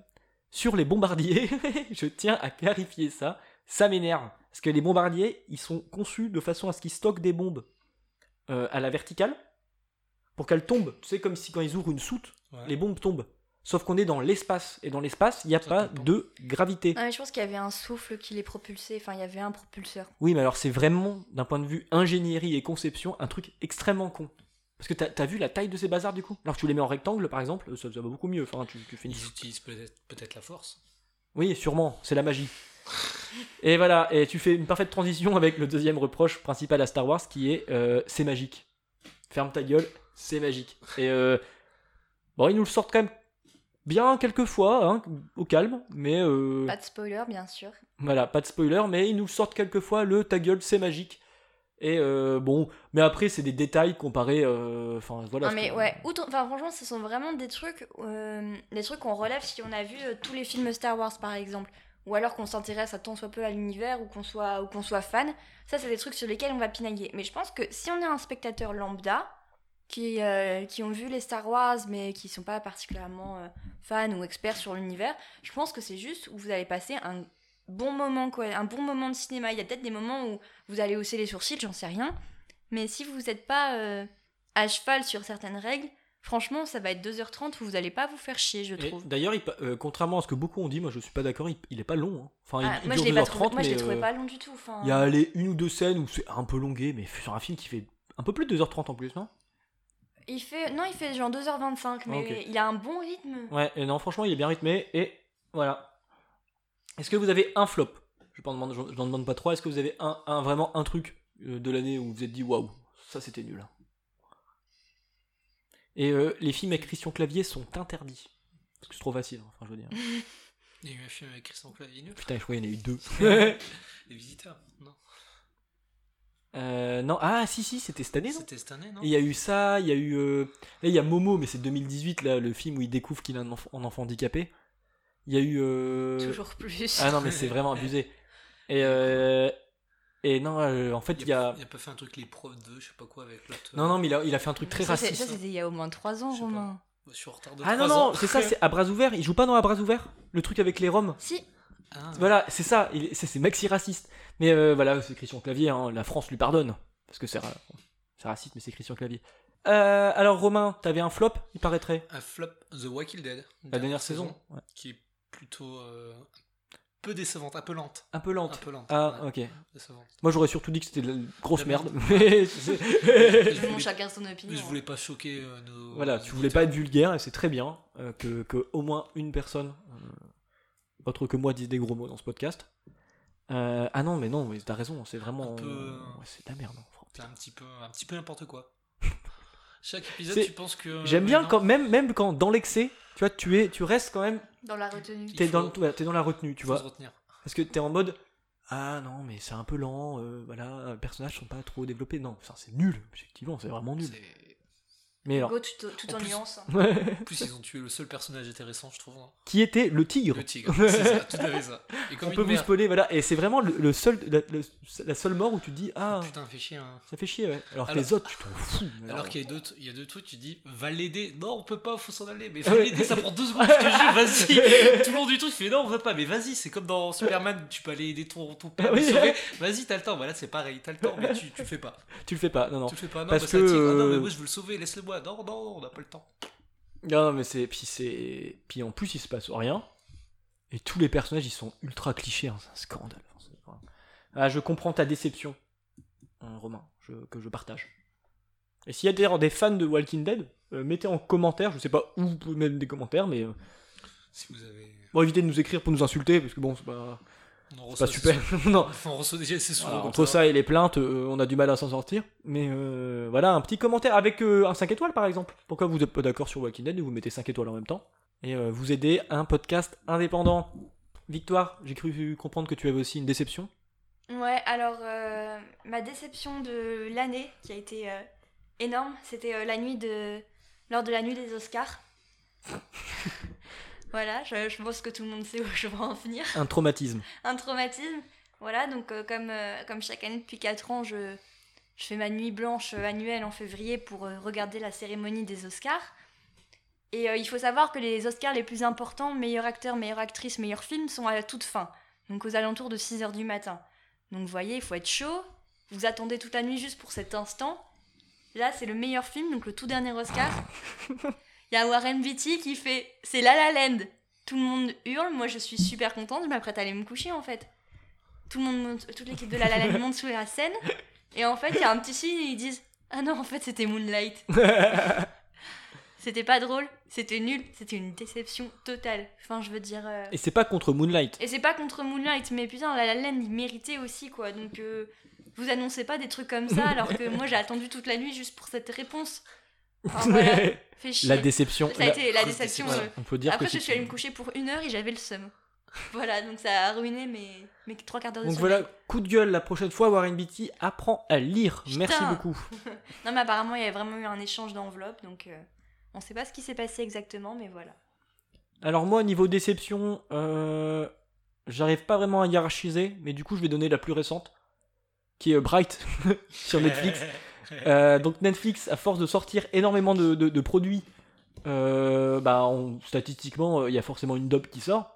sur les bombardiers. (laughs) je tiens à clarifier ça. Ça m'énerve parce que les bombardiers, ils sont conçus de façon à ce qu'ils stockent des bombes euh, à la verticale pour qu'elles tombent. Tu sais comme si quand ils ouvrent une soute, Ouais. les bombes tombent. Sauf qu'on est dans l'espace. Et dans l'espace, il n'y a Ça pas de gravité. Ah, mais je pense qu'il y avait un souffle qui les propulsait. Enfin, il y avait un propulseur. Oui, mais alors c'est vraiment, d'un point de vue ingénierie et conception, un truc extrêmement con. Parce que t'as as vu la taille de ces bazars du coup? Alors que tu les mets en rectangle par exemple, ça, ça va beaucoup mieux. Enfin, tu, tu fais une... Ils utilisent peut-être peut-être la force. Oui, sûrement, c'est la magie. (laughs) et voilà, et tu fais une parfaite transition avec le deuxième reproche principal à Star Wars qui est euh, c'est magique. Ferme ta gueule, c'est magique. Et euh, bon, ils nous le sortent quand même bien quelques fois, hein, au calme, mais euh, Pas de spoiler, bien sûr. voilà, pas de spoiler, mais ils nous sortent quelquefois le ta gueule, c'est magique. Et euh, bon, mais après, c'est des détails comparés. euh, Enfin, voilà. non, mais ouais, enfin, franchement, ce sont vraiment des trucs, des trucs qu'on relève si on a vu tous les films Star Wars, par exemple. Ou alors qu'on s'intéresse à tant soit peu à l'univers ou qu'on soit, ou qu'on soit fan. Ça, c'est des trucs sur lesquels on va pinailler. Mais je pense que si on est un spectateur lambda, qui, euh, qui ont vu les Star Wars, mais qui sont pas particulièrement euh, fans ou experts sur l'univers, je pense que c'est juste où vous allez passer un bon moment, quoi, un bon moment de cinéma. Il y a peut-être des moments où vous allez hausser les sourcils, j'en sais rien. Mais si vous n'êtes pas euh, à cheval sur certaines règles, franchement, ça va être 2h30 où vous allez pas vous faire chier, je trouve. D'ailleurs, il euh, contrairement à ce que beaucoup ont dit, moi je suis pas d'accord, il, il est pas long. hein. Enfin, il- Ah, il, moi, je dure l'ai pas 2h30, trouvé, moi, je l'ai trouvé euh, pas long du tout. Il y a allez, une ou deux scènes où c'est un peu longué, mais sur un film qui fait un peu plus de 2h30 en plus, non? Il fait, non, il fait genre 2h25, mais Ok. il a un bon rythme. Ouais, et non, franchement, il est bien rythmé, et voilà. Est-ce que vous avez un flop? Je n'en demande, je n'en demande pas trois. Est-ce que vous avez un, un- vraiment un truc euh, de l'année où vous vous êtes dit waouh, ça c'était nul. Et euh, les films avec Christian Clavier sont interdits. Parce que c'est trop facile, hein, enfin je veux dire. (laughs) Il y a eu un film avec Christian Clavier. Putain, je crois qu'il y en a eu deux. (laughs) Les visiteurs, non Euh, non, ah si, si, c'était cette année, non? C'était cette année, non? Et Il y a eu ça, il y a eu. euh, Là, il y a Momo, mais c'est 2018, là, le film où il découvre qu'il a un, enf- un enfant handicapé. Il y a eu. euh, Toujours plus. Ah non, mais c'est vraiment abusé. Et, euh, et non, euh, en fait, il y a. Il a pas fait un truc les profs de je sais pas quoi avec l'autre. Non, non, mais il a, il a fait un truc très ça, c'est- raciste. ça, c'était il y a au moins 3 ans, Je sais pas. Romain. Je suis en retard de Ah non, 3 non, ans. c'est ça, c'est à bras ouverts. Il joue pas dans à bras ouverts Le truc avec les Roms Si, Ah, Voilà, c'est ça, c'est c'est maxi raciste. Mais euh, voilà, c'est Christian Clavier, hein, la France lui pardonne. Parce que c'est ra- c'est raciste, mais c'est Christian Clavier. Euh, alors, Romain, t'avais un flop, il paraîtrait? Un flop, The Walking Dead. La dernière saison ouais. Qui est plutôt euh, peu décevante, un peu lente. Un peu Un lente. peu lente. Ah, ouais, ok. décevante. Moi, j'aurais surtout dit que c'était de la grosse La merde. merde. Mais (laughs) Je bon, voulais- chacun son opinion. Mais je voulais pas choquer euh, nos. voilà, nos tu voulais pas être vulgaire, et c'est très bien euh, que, que au moins une personne, euh, autre que moi, dise des gros mots dans ce podcast. Euh, ah non, mais non, mais t'as raison, c'est vraiment. Un peu, euh, Ouais, c'est de la merde. hein, franchement. C'est un petit peu, un petit peu n'importe quoi. (laughs) Chaque épisode, tu penses que. J'aime bien non. quand même, même quand dans l'excès, tu vois, tu es, tu restes quand même, Dans la retenue. T'es faut- dans, le- ouais, t'es dans la retenue, tu vois, se retenir. parce que t'es en mode, ah non, mais c'est un peu lent, euh, voilà, les personnages sont pas trop développés, non, ça c'est nul, effectivement, c'est vraiment nul. Mais alors, Go tout, tout En en plus- nuance. hein. (laughs) En plus, ils ont tué le seul personnage intéressant, je trouve. hein. qui était le tigre Le tigre. C'est ça, (laughs) tout à fait ça. Et comme On peut vous spoiler, voilà, et c'est vraiment le, le seul, la, le- la seule mort où tu te dis, ah, Putain, fait chier. hein. ça fait chier, ouais. Alors, que les autres, tu t'en fous. Alors qu'il y a deux, il y a deux trucs, tu dis, va l'aider. Non, on peut pas, faut s'en aller. Mais (laughs) va l'aider, ça prend deux secondes, je te jure, vas-y. Tout le long du truc, tu fais, non, on veut pas, mais vas-y, c'est comme dans Superman, tu peux aller aider ton, ton père, oui. le sauver. Vas-y, t'as le temps. Voilà, c'est pareil, t'as le temps, mais tu, tu le fais pas. Tu le fais pas, non, non. Tu le fais pas, non, Parce parce que. Ah non, mais moi, je veux le sauver, laisse-le moi. Non, non, on n'a pas le temps. Non, mais c'est. Puis c'est. Puis en plus, il se passe rien. Et tous les personnages, ils sont ultra clichés. hein, C'est un scandale. Vraiment- Ah, je comprends ta déception, hein, Romain, je- que je partage. Et s'il y a d'ailleurs des fans de Walking Dead, euh, mettez en commentaire. Je sais pas où vous pouvez mettre des commentaires, mais. euh, Si vous avez. bon, évitez de nous écrire pour nous insulter, parce que bon, c'est pas, On pas super. (laughs) non. on reçoit déjà assez souvent. Voilà, entre ça et les plaintes, euh, on a du mal à s'en sortir. Mais euh, voilà, un petit commentaire avec euh, un 5 étoiles par exemple. Pourquoi vous êtes pas d'accord sur Walking Dead et vous mettez 5 étoiles en même temps Et euh, vous aidez un podcast indépendant. Victoire, j'ai cru comprendre que tu avais aussi une déception. Ouais, alors euh, ma déception de l'année qui a été euh, énorme, c'était euh, la nuit de lors de la nuit des Oscars. (laughs) voilà, je, je pense que tout le monde sait où je vais en venir. Un traumatisme. Un traumatisme. Voilà, donc euh, comme, euh, comme chaque année depuis 4 ans, je, je fais ma nuit blanche euh, annuelle en février pour regarder la cérémonie des Oscars. Et il faut savoir que les Oscars les plus importants, meilleur acteur, meilleure actrice, meilleur film, sont à la toute fin. Donc aux alentours de 6h du matin. Donc vous voyez, il faut être chaud. Vous attendez toute la nuit juste pour cet instant. Là, c'est le meilleur film, donc le tout dernier Oscar. (laughs) Il y a Warren Beatty qui fait C'est La La Land. Tout le monde hurle. Moi, je suis super contente. Je m'apprête à aller me coucher en fait. Tout le monde monte- toute l'équipe de La La Land monte sous la scène. Et en fait, il y a un petit signe et ils disent Ah non, en fait, c'était Moonlight. (laughs) C'était pas drôle, c'était nul, c'était une déception totale. Enfin, je veux dire. euh, Et c'est pas contre Moonlight. et c'est pas contre Moonlight, mais putain, La La Land, il méritait aussi, quoi. Donc, euh, vous annoncez pas des trucs comme ça, (laughs) alors que moi, j'ai attendu toute la nuit juste pour cette réponse. Enfin, voilà, fait chier. la déception. Ça a la- été la grosse déception. déception. euh. On peut dire Après, que je suis allée me coucher pour une heure et j'avais le seum. (laughs) Voilà, donc ça a ruiné mes, mes trois quarts d'heure de Donc sommeil. voilà, coup de gueule la prochaine fois, Warren Beatty apprend à lire. Merci beaucoup. (laughs) Non, mais apparemment, il y avait vraiment eu un échange d'enveloppes, donc euh, on sait pas ce qui s'est passé exactement, mais voilà. Alors moi, niveau déception, euh, j'arrive pas vraiment à hiérarchiser, mais du coup, je vais donner la plus récente, qui est Bright (laughs) sur Netflix. (laughs) Euh, donc Netflix, à force de sortir énormément de, de- de produits, euh, bah, on- statistiquement, euh, il y a forcément une dub qui sort.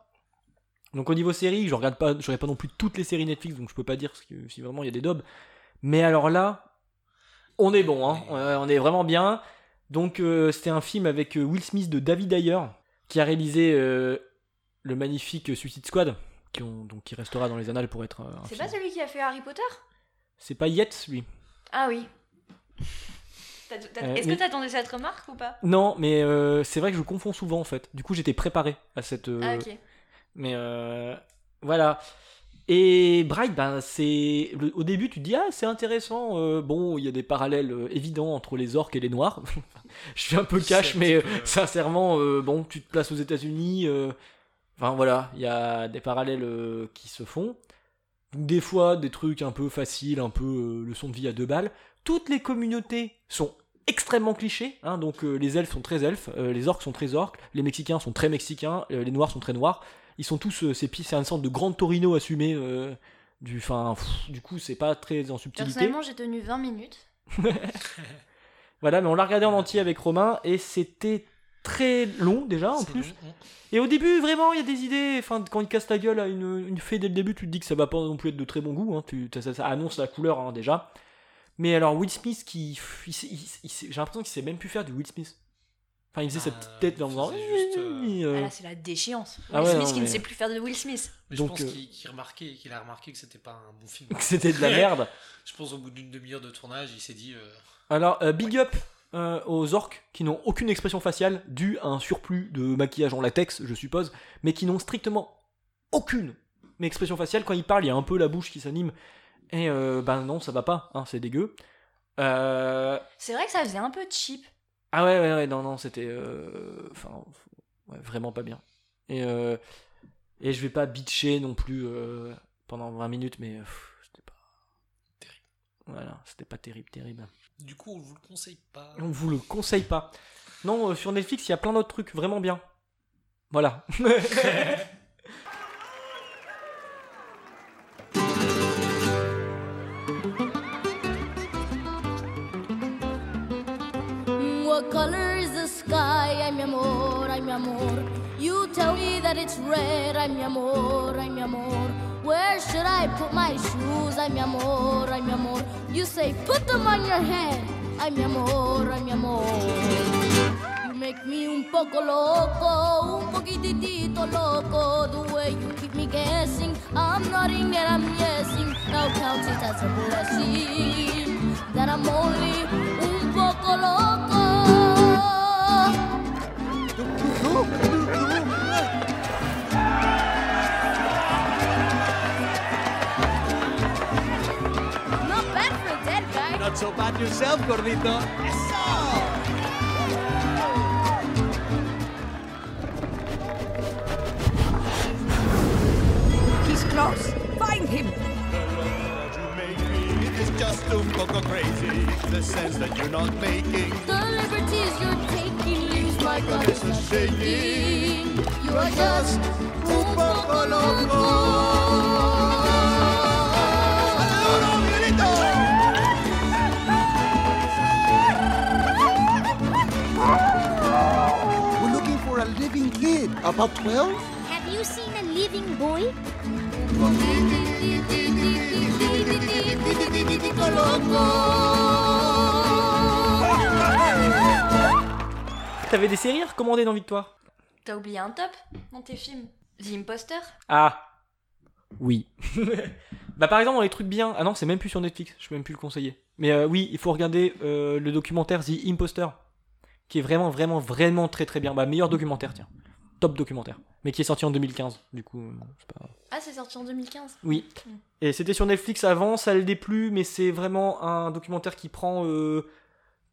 Donc au niveau série, je regarde pas, je regarde pas non plus toutes les séries Netflix, donc je peux pas dire si, vraiment il y a des dubs. Mais alors là, on est bon, hein, on est vraiment bien. Donc euh, c'était un film avec Will Smith de David Ayer, qui a réalisé euh, le magnifique Suicide Squad, qui, ont- donc, qui restera dans les annales pour être euh, C'est pas celui qui a fait Harry Potter? C'est pas Yates, lui. Ah oui. Euh, Est-ce mais- que t'attendais cette remarque ou pas? Non, mais euh, c'est vrai que je confonds souvent en fait. Du coup, j'étais préparé à cette. euh, Ah ok. Mais euh, voilà. Et Bright, ben, c'est le- au début tu te dis ah c'est intéressant. euh, bon, il y a des parallèles euh, évidents entre les orques et les noirs. (laughs) Je suis un peu cash, mais euh, peu- sincèrement, euh, bon, tu te places aux États-Unis. euh, Enfin voilà, il y a des parallèles euh, qui se font. Des fois, des trucs un peu faciles, un peu euh, leçon de vie à deux balles. Toutes les communautés sont extrêmement clichés. hein, donc euh, les elfes sont très elfes, euh, les orques sont très orques, les mexicains sont très mexicains, euh, les noirs sont très noirs. Ils sont tous, euh, c'est c'est une sorte de grand Torino assumé. euh, du, fin, pff, du coup, c'est pas très en subtilité. Personnellement, j'ai tenu 20 minutes. (laughs) Voilà, mais on l'a regardé en entier avec Romain et c'était très long déjà en plus. long, hein. Et au début, vraiment, il y a des idées. Enfin, quand il casse la gueule à une, une fée dès le début, tu te dis que ça va pas non plus être de très bon goût. hein. Tu- ça, ça annonce la couleur hein, déjà. Mais alors, Will Smith, qui, il sait- il- il sait- j'ai l'impression qu'il sait même plus faire du Will Smith. Enfin, il faisait sa Ah, petite tête faisant. faisait juste, euh, euh, Ah là, c'est la déchéance. Ah Will ouais, Smith non, qui ne sait plus faire de Will Smith. Mais Donc, je pense euh, qu'il qu'il remarquait- qu'il a remarqué que c'était pas un bon film. (laughs) que c'était de la (laughs) merde. Je pense au bout d'une demi-heure de tournage, il s'est dit. euh, Alors, euh, big up euh, aux orques qui n'ont aucune expression faciale due à un surplus de maquillage en latex, je suppose, mais qui n'ont strictement aucune expression faciale. Quand ils parlent, il y a un peu la bouche qui s'anime. Et euh, ben non, ça va pas, hein, c'est dégueu. Euh, C'est vrai que ça faisait un peu cheap. Ah ouais, ouais, ouais, non, non, c'était. euh, Enfin, ouais, vraiment pas bien. Et, euh, et je vais pas bitcher non plus euh, pendant 20 minutes, mais c'était pas. Terrible. Voilà, c'était pas terrible, terrible. Du coup, on vous le conseille pas. On vous le conseille pas. Non, euh, sur Netflix, il y a plein d'autres trucs vraiment bien. Voilà. (laughs) that it's red. Ay, mi amor, ay, mi amor. Where should I put my shoes? Ay, mi amor, ay, mi amor. You say, put them on your head. Ay, mi amor, ay, mi amor. You make me un poco loco, un poquitito loco. The way you keep me guessing, I'm nodding and I'm yesing. Now count it as a blessing that I'm only un poco loco. So bad yourself, gordito. He's close. Find him. It's just un poco crazy, the sense that you're not making. The liberties you're taking leaves my gut is shaking. You are just un poco loco. About 12? Have you seen a living boy? T'avais des séries à recommander dans Victoire T'as oublié un top dans tes films The Imposter Ah Oui. (laughs) bah par exemple, dans les trucs bien. Ah non, c'est même plus sur Netflix, je peux même plus le conseiller. Mais euh, oui, il faut regarder euh, le documentaire The Imposter, qui est vraiment, vraiment, vraiment très très bien. Bah, meilleur documentaire, tiens. Top documentaire. Mais qui est sorti en 2015, du coup, pas. Ah, c'est sorti en 2015. Oui. Mm. Et c'était sur Netflix avant, ça le déplut, mais c'est vraiment un documentaire qui prend, euh,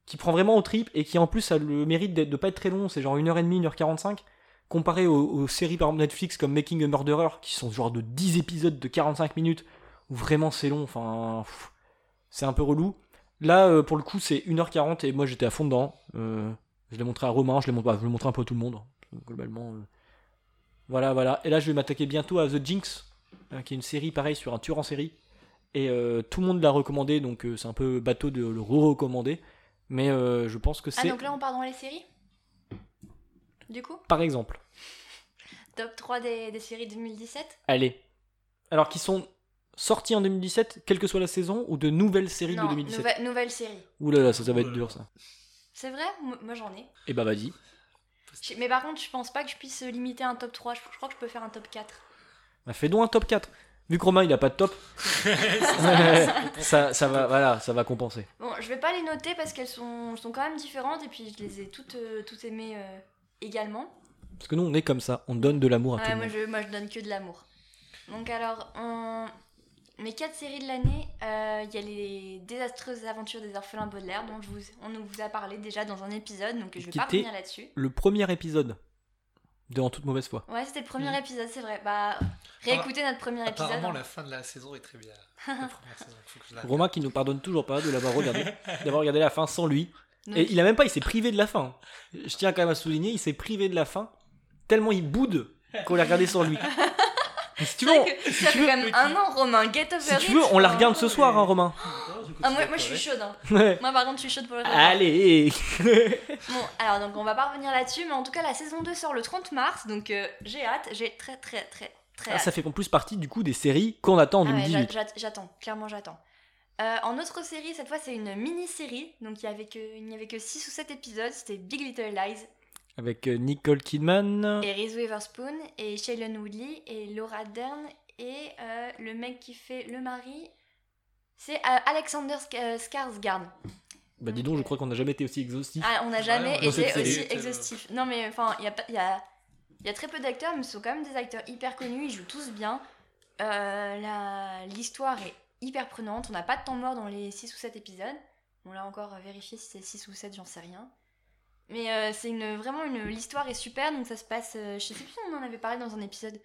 qui prend vraiment au trip et qui en plus a le mérite de pas être très long, c'est genre 1h30, 1h45, comparé aux, aux séries par exemple Netflix comme Making a Murderer, qui sont genre de 10 épisodes de 45 minutes, où vraiment c'est long, enfin, c'est un peu relou. Là, euh, pour le coup, c'est 1h40 et moi j'étais à fond dedans. Euh, je l'ai montré à Romain, je l'ai montré, bah, je l'ai montré un peu à tout le monde, globalement. euh. Voilà, voilà. Et là, je vais m'attaquer bientôt à The Jinx, euh, qui est une série pareil sur un tueur en série. Et euh, tout le monde l'a recommandé, donc euh, c'est un peu bateau de le re-recommander. Mais je pense que Ah, c'est. donc là, on part dans les séries? Du coup? Par exemple, Top 3 des, des séries 2017 allez. Alors, qui sont sortis en 2017, quelle que soit la saison, ou de nouvelles séries de Non, 2017 nouvel- nouvelle série. Ouh là là, ça, ça va être dur ça. C'est vrai? Moi j'en ai. Et bah vas-y. Mais par contre, je pense pas que je puisse limiter un top 3. Je, je crois que je peux faire un top 4. Bah, fais donc un top 4. Vu que Romain il a pas de top, (laughs) (laughs) ça, ça va, voilà, ça va compenser. Bon, je vais pas les noter parce qu'elles sont, sont quand même différentes et puis je les ai toutes, euh, toutes aimées euh, également. Parce que nous on est comme ça, on donne de l'amour à tout Ouais, le moi, monde. je, moi, je donne que de l'amour. Donc alors, on... mes quatre séries de l'année, euh, il y a les désastreuses aventures des orphelins Baudelaire, dont je vous... on nous vous a parlé déjà dans un épisode, donc je vais pas revenir là-dessus. Le premier épisode de En toute mauvaise foi. Ouais, c'était le premier Mhm. épisode, c'est vrai. Bah, réécoutez notre premier épisode. Apparemment, hein. la fin de la saison est très bien. (laughs) La première saison, faut que je la regarde. Romain qui nous pardonne toujours pas de l'avoir regardé, d'avoir regardé la fin sans lui. Donc, Et il a même pas, il s'est privé de la fin. Je tiens quand même à souligner, il s'est privé de la fin tellement il boude qu'on l'a regardé sans lui. (laughs) Mais si tu veux, c'est on- vrai que si ça tu fait veux, quand même un an, Romain. Get over si tu veux, on la enfin. regarde ce soir, hein, Romain. Ah, moi, moi, je suis chaude. hein. Ouais. Moi, par contre, je suis chaude pour le. Allez. (laughs) Bon, alors donc on va pas revenir là-dessus, mais en tout cas la saison 2 sort le 30 mars, donc euh, j'ai hâte, j'ai très très très très Ah, hâte. ça fait en plus partie du coup des séries qu'on attend en Ah ouais, 2018. j'a- j'a- j'attends, clairement j'attends. Euh, en autre série, cette fois c'est une mini-série, donc il y avait que, il n'y avait que 6 ou 7 épisodes, c'était Big Little Lies, Avec euh, Nicole Kidman. et Reese Witherspoon, et Shailene Woodley, et Laura Dern, et euh, le mec qui fait le mari, c'est euh, Alexander Sk- euh, Skarsgård. Bah dis donc, je crois qu'on n'a jamais été aussi exhaustif. Ah, on n'a jamais Ouais, été aussi exhaustif. Non, mais enfin, il y a, pas- il y, a, il y a très peu d'acteurs, mais ce sont quand même des acteurs hyper connus, ils jouent tous bien. Euh, la- L'histoire est hyper prenante, on n'a pas de temps mort dans les 6 ou 7 épisodes. On l'a encore vérifié si c'est 6 ou 7, j'en sais rien. Mais euh, c'est une, vraiment une. L'histoire est super, donc ça se passe. euh, je sais plus si on en avait parlé dans un épisode.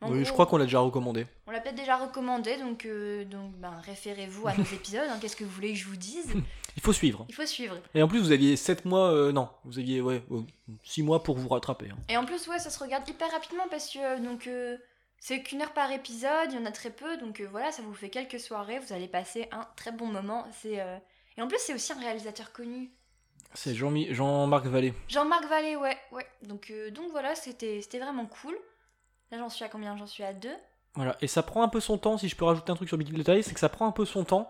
En oui, je crois qu'on l'a déjà recommandé. On l'a peut-être déjà recommandé, donc, euh, donc ben, référez-vous à nos (laughs) épisodes. hein, Qu'est-ce que vous voulez que je vous dise Il faut suivre. Il faut suivre. Et en plus, vous aviez 7 mois, euh, non, vous aviez ouais, 6 mois pour vous rattraper. hein. Et en plus, ouais, ça se regarde hyper rapidement parce que donc c'est qu'une heure par épisode, il y en a très peu, donc voilà, ça vous fait quelques soirées, vous allez passer un très bon moment. C'est et en plus, c'est aussi un réalisateur connu, C'est Jean-Marc Vallée. Jean-Marc Vallée, ouais, ouais. Donc euh, donc voilà, c'était vraiment cool. Là, j'en suis à combien? J'en suis à deux. Voilà, et ça prend un peu son temps, si je peux rajouter un truc sur Big Little c'est que ça prend un peu son temps,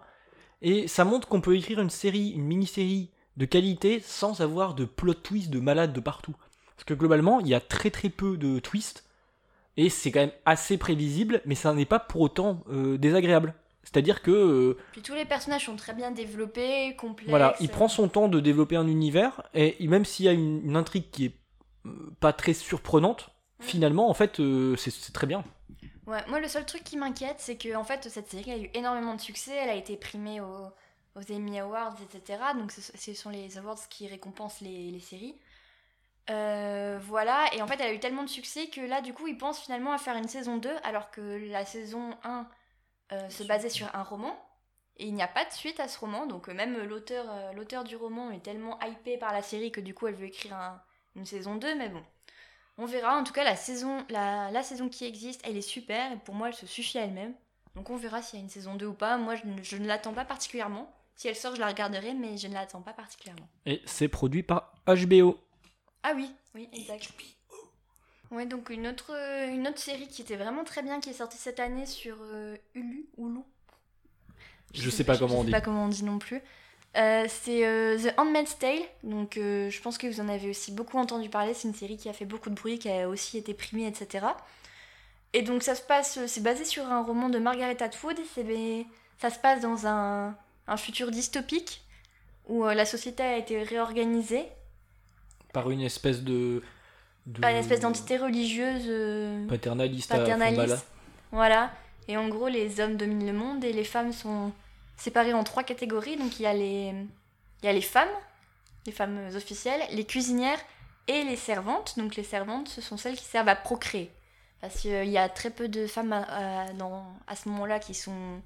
et ça montre qu'on peut écrire une série, une mini-série de qualité sans avoir de plot twist de malade de partout. Parce que globalement, il y a très très peu de twists, et c'est quand même assez prévisible, mais ça n'est pas pour autant euh, désagréable. C'est-à-dire que, euh, Puis tous les personnages sont très bien développés, complexes. voilà, il prend son temps de développer un univers, et même s'il y a une, une intrigue qui est euh, pas très surprenante, finalement, en fait, euh, c'est c'est très bien. Ouais, moi le seul truc qui m'inquiète, c'est que en fait cette série a eu énormément de succès, elle a été primée aux, aux Emmy Awards, etc. Donc ce, ce sont les awards qui récompensent les, les séries. Euh, voilà, et en fait elle a eu tellement de succès que là du coup ils pensent finalement à faire une saison 2, alors que la saison 1 euh, se basait sur un roman. Et il n'y a pas de suite à ce roman, donc euh, même l'auteur euh, l'auteur du roman est tellement hypé par la série que du coup elle veut écrire un- une saison 2, mais bon. On verra, en tout cas la saison, la, la saison qui existe, elle est super, et pour moi elle se suffit à elle-même. Donc on verra s'il y a une saison 2 ou pas, moi je ne, je ne l'attends pas particulièrement. Si elle sort je la regarderai, mais je ne l'attends pas particulièrement. Et c'est produit par HBO. Ah oui, oui, exact. Ouais, donc une autre, euh, une autre série qui était vraiment très bien, qui est sortie cette année sur euh, Hulu, Hulu. Je sais pas comment on Je dit. sais pas comment on dit non plus. Euh, c'est euh, The Handmaid's Tale, donc je pense que vous en avez aussi beaucoup entendu parler. C'est une série qui a fait beaucoup de bruit, qui a aussi été primée, etc. Et donc ça se passe, c'est basé sur un roman de Margaret Atwood. C'est, ça se passe dans un, un futur dystopique où la société a été réorganisée par une espèce de, de une espèce d'entité religieuse euh, paternaliste, paternaliste. Voilà. Et en gros, les hommes dominent le monde et les femmes sont séparées en trois catégories. Donc il y a les, il y a les femmes, les femmes officielles, les cuisinières et les servantes. Donc les servantes, ce sont celles qui servent à procréer. Parce qu'il y a très peu de femmes à, à- dans, à ce moment-là qui sont,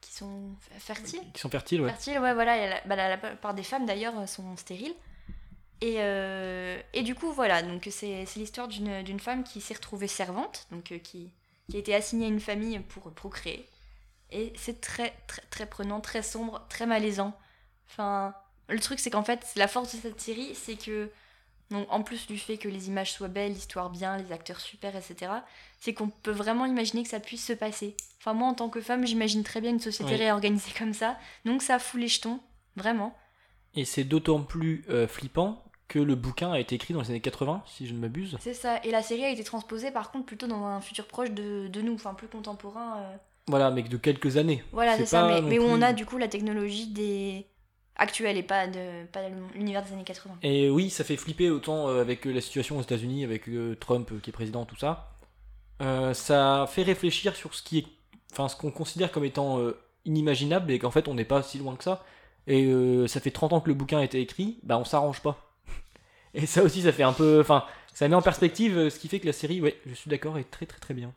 qui sont fertiles. qui sont fertiles, ouais. Fertiles, ouais, voilà. la, bah, la, la plupart des femmes, d'ailleurs, euh, sont stériles. Et, euh, et du coup, voilà. Donc, c'est l'histoire d'une d'une femme qui s'est retrouvée servante, donc euh, qui, qui a été assignée à une famille pour procréer. Et c'est très, très, très prenant, très sombre, très malaisant. Enfin, le truc, c'est qu'en fait, la force de cette série, c'est que, donc, en plus du fait que les images soient belles, l'histoire bien, les acteurs super, etc., c'est qu'on peut vraiment imaginer que ça puisse se passer. Enfin, moi, en tant que femme, j'imagine très bien une société Oui. réorganisée comme ça. Donc, ça fout les jetons, vraiment. Et c'est d'autant plus euh, flippant que le bouquin a été écrit dans les années 80, si je ne m'abuse. C'est ça. Et la série a été transposée, par contre, plutôt dans un futur proche de, de nous, enfin, plus contemporain. euh. Voilà, mais de quelques années. Voilà, c'est ça. Mais, où on a du coup la technologie des actuelle et pas de pas l'univers des années 80. Et oui, ça fait flipper autant euh, avec euh, la situation aux États-Unis, avec Trump qui est président, tout ça. euh, ça fait réfléchir sur ce qui est, enfin ce qu'on considère comme étant euh, inimaginable et qu'en fait on n'est pas si loin que ça. Et euh, ça fait 30 ans que le bouquin a été écrit, bah on s'arrange pas. Et ça aussi, ça fait un peu, enfin, ça met en perspective euh, ce qui fait que la série, ouais, je suis d'accord, est très très très bien.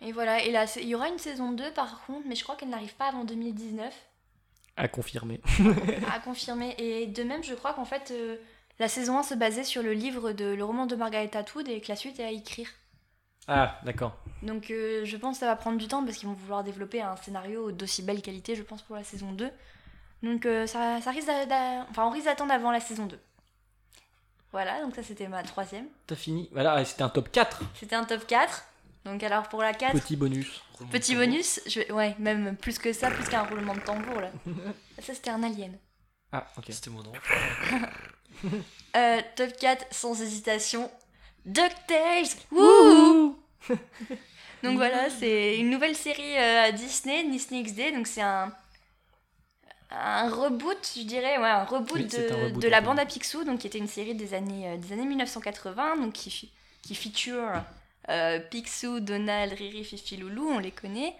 Et voilà, et là, il y aura une saison 2 par contre, mais je crois qu'elle n'arrive pas avant 2019. À confirmer. (laughs) à confirmer. Et de même, je crois qu'en fait, euh, la saison 1 se basait sur le livre de le roman de Margaret Atwood et que la suite est à écrire. Ah, d'accord. Donc euh, je pense que ça va prendre du temps parce qu'ils vont vouloir développer un scénario d'aussi belle qualité, je pense, pour la saison 2. Donc euh, ça, ça risque Enfin, on risque d'attendre avant la saison 2. Voilà, donc ça c'était ma troisième. T'as fini. Voilà, c'était un top 4. C'était un top 4. Donc alors pour la 4, Petit bonus. petit bonus, je... ouais, même plus que ça, plus qu'un roulement de tambour là. (laughs) ça c'était un alien. Ah, ok. C'était mon nom. (laughs) Euh, top 4 sans hésitation. DuckTales Wouhou (laughs) Donc voilà, c'est une nouvelle série euh, Disney, Disney XD. Donc c'est un, un reboot, je dirais, ouais, un reboot, Oui, de, c'est un reboot, de la bande à Picsou, donc qui était une série des années, euh, des années 1980, donc qui, qui feature euh, Picsou, Donald, Riri, Fifi, Loulou, on les connaît.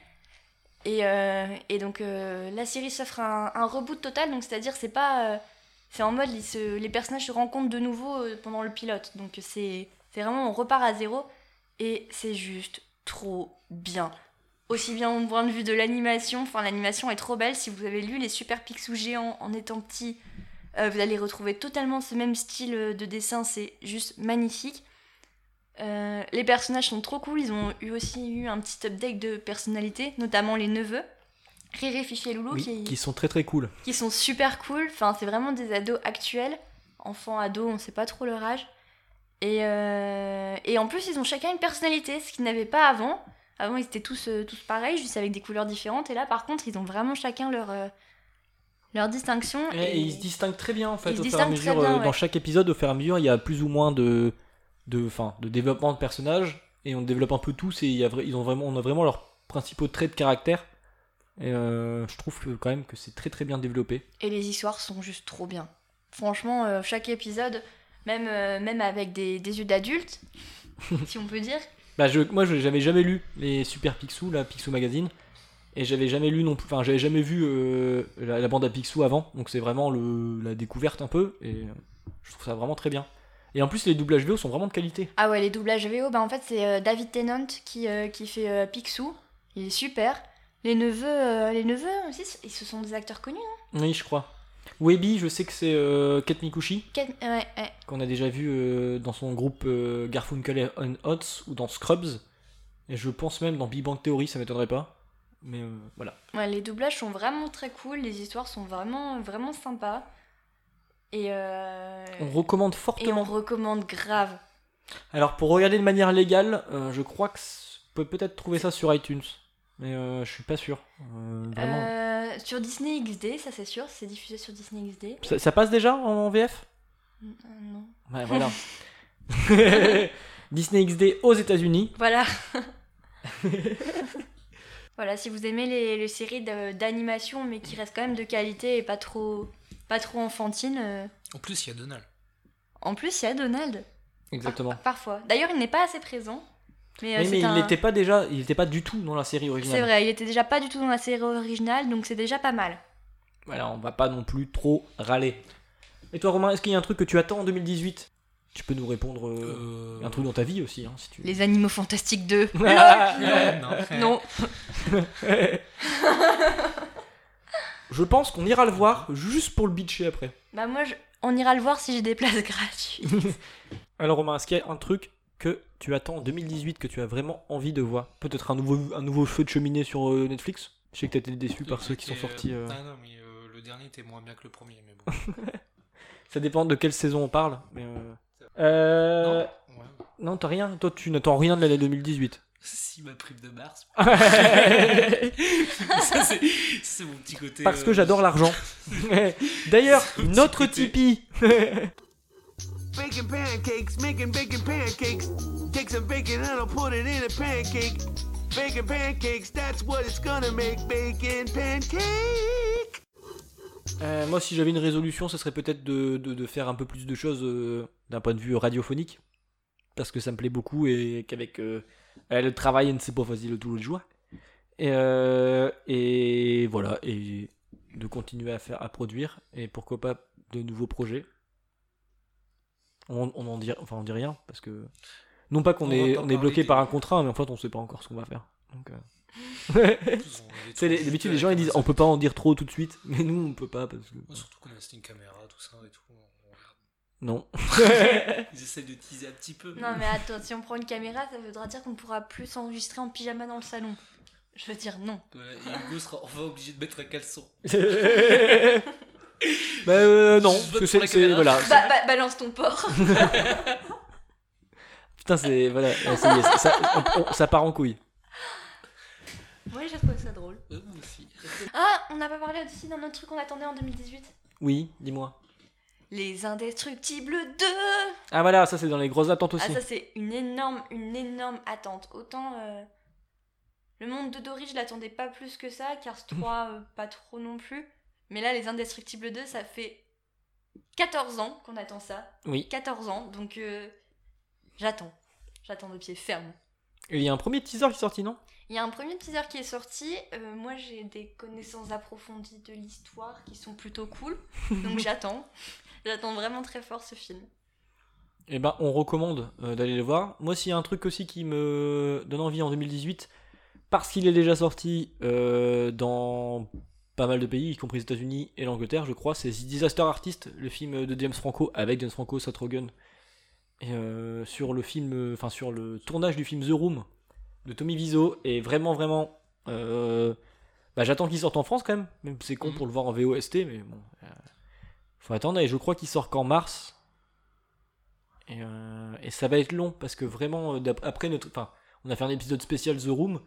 Et, euh, et donc euh, la série s'offre un, un reboot total, donc c'est-à-dire c'est pas... c'est en mode, se- les personnages se rencontrent de nouveau pendant le pilote. Donc c'est c'est vraiment, on repart à zéro. Et c'est juste trop bien. Aussi bien au point de vue de l'animation. Enfin, l'animation est trop belle. Si vous avez lu les Super Picsou géants en étant petit, euh, vous allez retrouver totalement ce même style euh, de dessin. C'est juste magnifique. Euh, les personnages sont trop cool. Ils ont eu aussi eu un petit update de personnalité, notamment les neveux. Riri, Fifi et Loulou Oui, qui, qui sont très très cool. qui sont super cool. Enfin, c'est vraiment des ados actuels. Enfants, ados, on sait pas trop leur âge. Et, euh, et en plus, ils ont chacun une personnalité, ce qu'ils n'avaient pas avant. Avant, ils étaient tous, euh, tous pareils, juste avec des couleurs différentes. Et là, par contre, ils ont vraiment chacun leur, euh, leur distinction. Et, et ils se distinguent très bien en fait Ils au fur et à mesure. bien, euh, ouais. Dans chaque épisode, au fur et à mesure, il y a plus ou moins de, de, enfin, de développement de personnages et on développe un peu tous et il y a, vra- ils ont vraiment, on a vraiment leurs principaux traits de caractère. Et euh, je trouve que, quand même que c'est très très bien développé. Et les histoires sont juste trop bien. Franchement, chaque épisode, même, même avec des, des yeux d'adulte, (laughs) si on peut dire, Bah je, moi j'avais jamais lu les Super Picsou, la Picsou Magazine, et j'avais jamais lu non plus, enfin j'avais jamais vu euh, la, la bande à Picsou avant, donc c'est vraiment le, la découverte un peu, et je trouve ça vraiment très bien. Et en plus les doublages VO sont vraiment de qualité. Ah ouais, les doublages VO, bah en fait c'est euh, David Tennant qui, euh, qui fait euh, Picsou. Il est super. Les neveux, les neveux aussi, ils ce sont des acteurs connus, non Oui je crois. Webby, je sais que c'est euh, Kate Mikushi, Quel- Ouais, ouais. qu'on a déjà vu euh, dans son groupe euh, Garfunkel et On Oates, ou dans Scrubs, et je pense même dans Big Bang Theory, ça m'étonnerait pas. Mais euh, voilà. Ouais, les doublages sont vraiment très cool, les histoires sont vraiment, vraiment sympas. Et, euh, On recommande et on fortement. recommande grave. Alors pour regarder de manière légale, je crois que on peut peut-être trouver ça sur iTunes, mais euh, je suis pas sûr. Euh, vraiment. Euh, sur Disney XD, ça c'est sûr, c'est diffusé sur Disney XD. Ça, ça passe déjà en VF non. Ouais, voilà. (laughs) (laughs) Disney XD aux États-Unis. Voilà. (laughs) voilà, si vous aimez les, les séries d'animation, mais qui restent quand même de qualité et pas trop, pas trop enfantines. euh, En plus, il y a Donald. En plus, il y a Donald. Exactement. Par- parfois. D'ailleurs, il n'est pas assez présent. Mais, euh, il n'était pas déjà, il était pas du tout dans la série originale. C'est vrai, il était déjà pas du tout dans la série originale, donc c'est déjà pas mal. Voilà, on va pas non plus trop râler. Et toi, Romain, est-ce qu'il y a un truc que tu attends en 2018 Tu peux nous répondre euh, Euh, un truc dans ta vie aussi, hein, si tu. Les Animaux Fantastiques 2. (laughs) Non, non. non. Je pense qu'on ira le voir juste pour le bitcher après. Bah moi, je- on ira le voir si j'ai des places (laughs) gratuites. Alors Romain, est-ce qu'il y a un truc que tu attends en 2018 que tu as vraiment envie de voir Peut-être un nouveau, un nouveau feu de cheminée sur euh, Netflix? Je sais que t'as été déçu par ceux qui sont sortis. euh, Ah non, mais euh, le dernier était moins bien que le premier, mais bon. (laughs) Ça dépend de quelle saison on parle. Mais euh... Euh, Non, ouais. non, t'as rien. Toi, tu n'attends rien de l'année 2018. Si ma prime de mars. Parce (laughs) ça, c'est c'est mon petit côté. que euh, j'adore l'argent. (laughs) D'ailleurs, notre. Tipeee. Pancakes, making bacon pancakes. Take some bacon and I'll put it in a pancake. Bacon pancakes, that's what it's gonna make. Bacon pancake. Euh, moi, si j'avais une résolution, ce serait peut-être de, faire un peu plus de choses euh, d'un point de vue radiophonique. Parce que ça me plaît beaucoup et qu'avec euh, le travail ne c'est pas facile tous les jours. Et, et voilà, et de continuer à faire, à produire, et pourquoi pas de nouveaux projets. On, on en dit, enfin on dit rien parce que non pas qu'on est, on est bloqué des- par un contrat, mais en fait on sait pas encore ce qu'on va faire. Donc, euh, (laughs) c'est (laughs) d'habitude les gens ils disent on peut pas en dire trop tout de suite, (laughs) mais nous on peut pas parce que Ouais, Surtout qu'on a acheté une caméra, tout ça et tout. on regarde. non. Ils essaient de teaser un petit peu. Non mais attends, si on prend une caméra, ça voudra dire qu'on ne pourra plus s'enregistrer en pyjama dans le salon. Je veux dire non. Voilà, et Hugo sera enfin obligé de mettre un caleçon. Bah euh, non, parce que c'est voilà. Ba- ba- balance ton porc. (laughs) Putain c'est voilà, ouais, ça, y est, ça, on- on- ça part en couille. Oui, j'ai trouvé ça drôle. Euh, moi aussi. Ah, on n'a pas parlé aussi d'un autre truc qu'on attendait en 2018. Oui, dis-moi. Les Indestructibles 2 Ah voilà, ça c'est dans les grosses attentes aussi. Ah ça c'est une énorme, une énorme attente. Autant euh, le monde de Dory je l'attendais pas plus que ça, Cars 3 euh, pas trop non plus. Mais là les Indestructibles 2 ça fait 14 ans qu'on attend ça. Oui. 14 ans, donc euh, j'attends. J'attends de pied ferme. Et il y a un premier teaser qui est sorti, non? Il y a un premier teaser qui est sorti. euh, moi, j'ai des connaissances approfondies de l'histoire qui sont plutôt cool. (laughs) Donc j'attends. J'attends vraiment très fort ce film. Eh ben, on recommande euh, d'aller le voir. Moi, s'il y a un truc aussi qui me donne envie en 2018, parce qu'il est déjà sorti euh, dans pas mal de pays, y compris les États-Unis et l'Angleterre, je crois, c'est Disaster Artist, le film de James Franco avec James Franco, Seth Rogen, et euh, sur le film, euh, enfin sur le tournage du film The Room de Tommy Wiseau, et vraiment, vraiment, euh, bah, j'attends qu'il sorte en France quand même. Même c'est con Mhm. pour le voir en VOST, mais bon, euh, faut attendre. Et je crois qu'il sort qu'en mars. Et, et ça va être long parce que vraiment, après notre. Enfin, on a fait un épisode spécial The Room.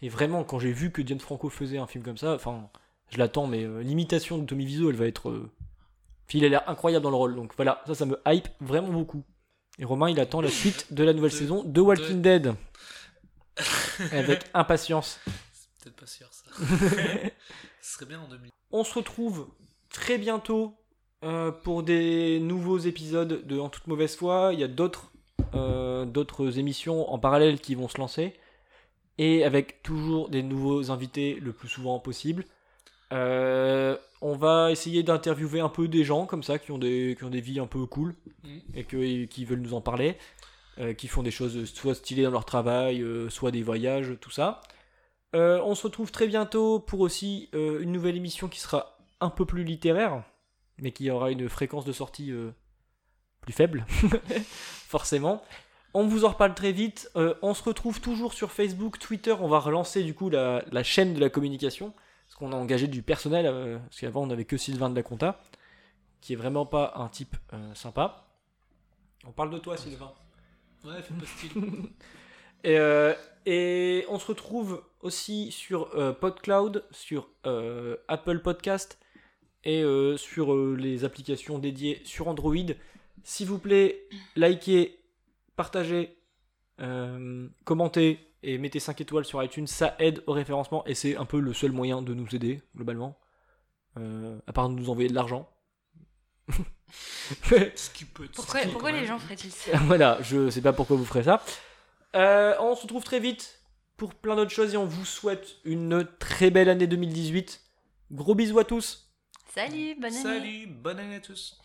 Et vraiment, quand j'ai vu que James Franco faisait un film comme ça, enfin, je l'attends, mais euh, l'imitation de Tommy Wiseau, elle va être. euh, puis il a l'air incroyable dans le rôle. Donc voilà, ça, ça me hype vraiment beaucoup. Et Romain, il attend la suite de la nouvelle (laughs) De- saison de Walking Dead. (laughs) Avec impatience. C'est peut-être pas sûr ça. (laughs) Ce serait bien en 2000. On se retrouve très bientôt euh, pour des nouveaux épisodes de En toute mauvaise foi. Il y a d'autres d'autres émissions en parallèle qui vont se lancer. Et avec toujours des nouveaux invités le plus souvent possible. Euh, on va essayer d'interviewer un peu des gens comme ça qui ont des, qui ont des vies un peu cool Mhm. et que- qui veulent nous en parler. euh, qui font des choses soit stylées dans leur travail, euh, soit des voyages, tout ça. On se retrouve très bientôt pour aussi une nouvelle émission qui sera un peu plus littéraire, mais qui aura une fréquence de sortie plus faible, (laughs) forcément. On vous en reparle très vite. On se retrouve toujours sur Facebook, Twitter. On va relancer du coup la, la chaîne de la communication, qu'on a engagé du personnel, euh, parce qu'avant on n'avait que Sylvain de la Compta, qui est vraiment pas un type euh, sympa. On parle de toi, Sylvain. Ouais, fais pas style. (laughs) Et, euh, et on se retrouve aussi sur PodCloud, sur Apple Podcast et sur les applications dédiées sur Android. S'il vous plaît, likez, partagez, commentez et mettez 5 étoiles sur iTunes. Ça aide au référencement et c'est un peu le seul moyen de nous aider, globalement. Euh, à part de nous envoyer de l'argent. (laughs) Ce qui peut être Pourquoi, pourquoi les gens feraient-ils ça (laughs) voilà, je sais pas pourquoi vous ferez ça. Euh, on se retrouve très vite pour plein d'autres choses et on vous souhaite une très belle année 2018. Gros bisous à tous. Salut, bonne année Salut, bonne année à tous.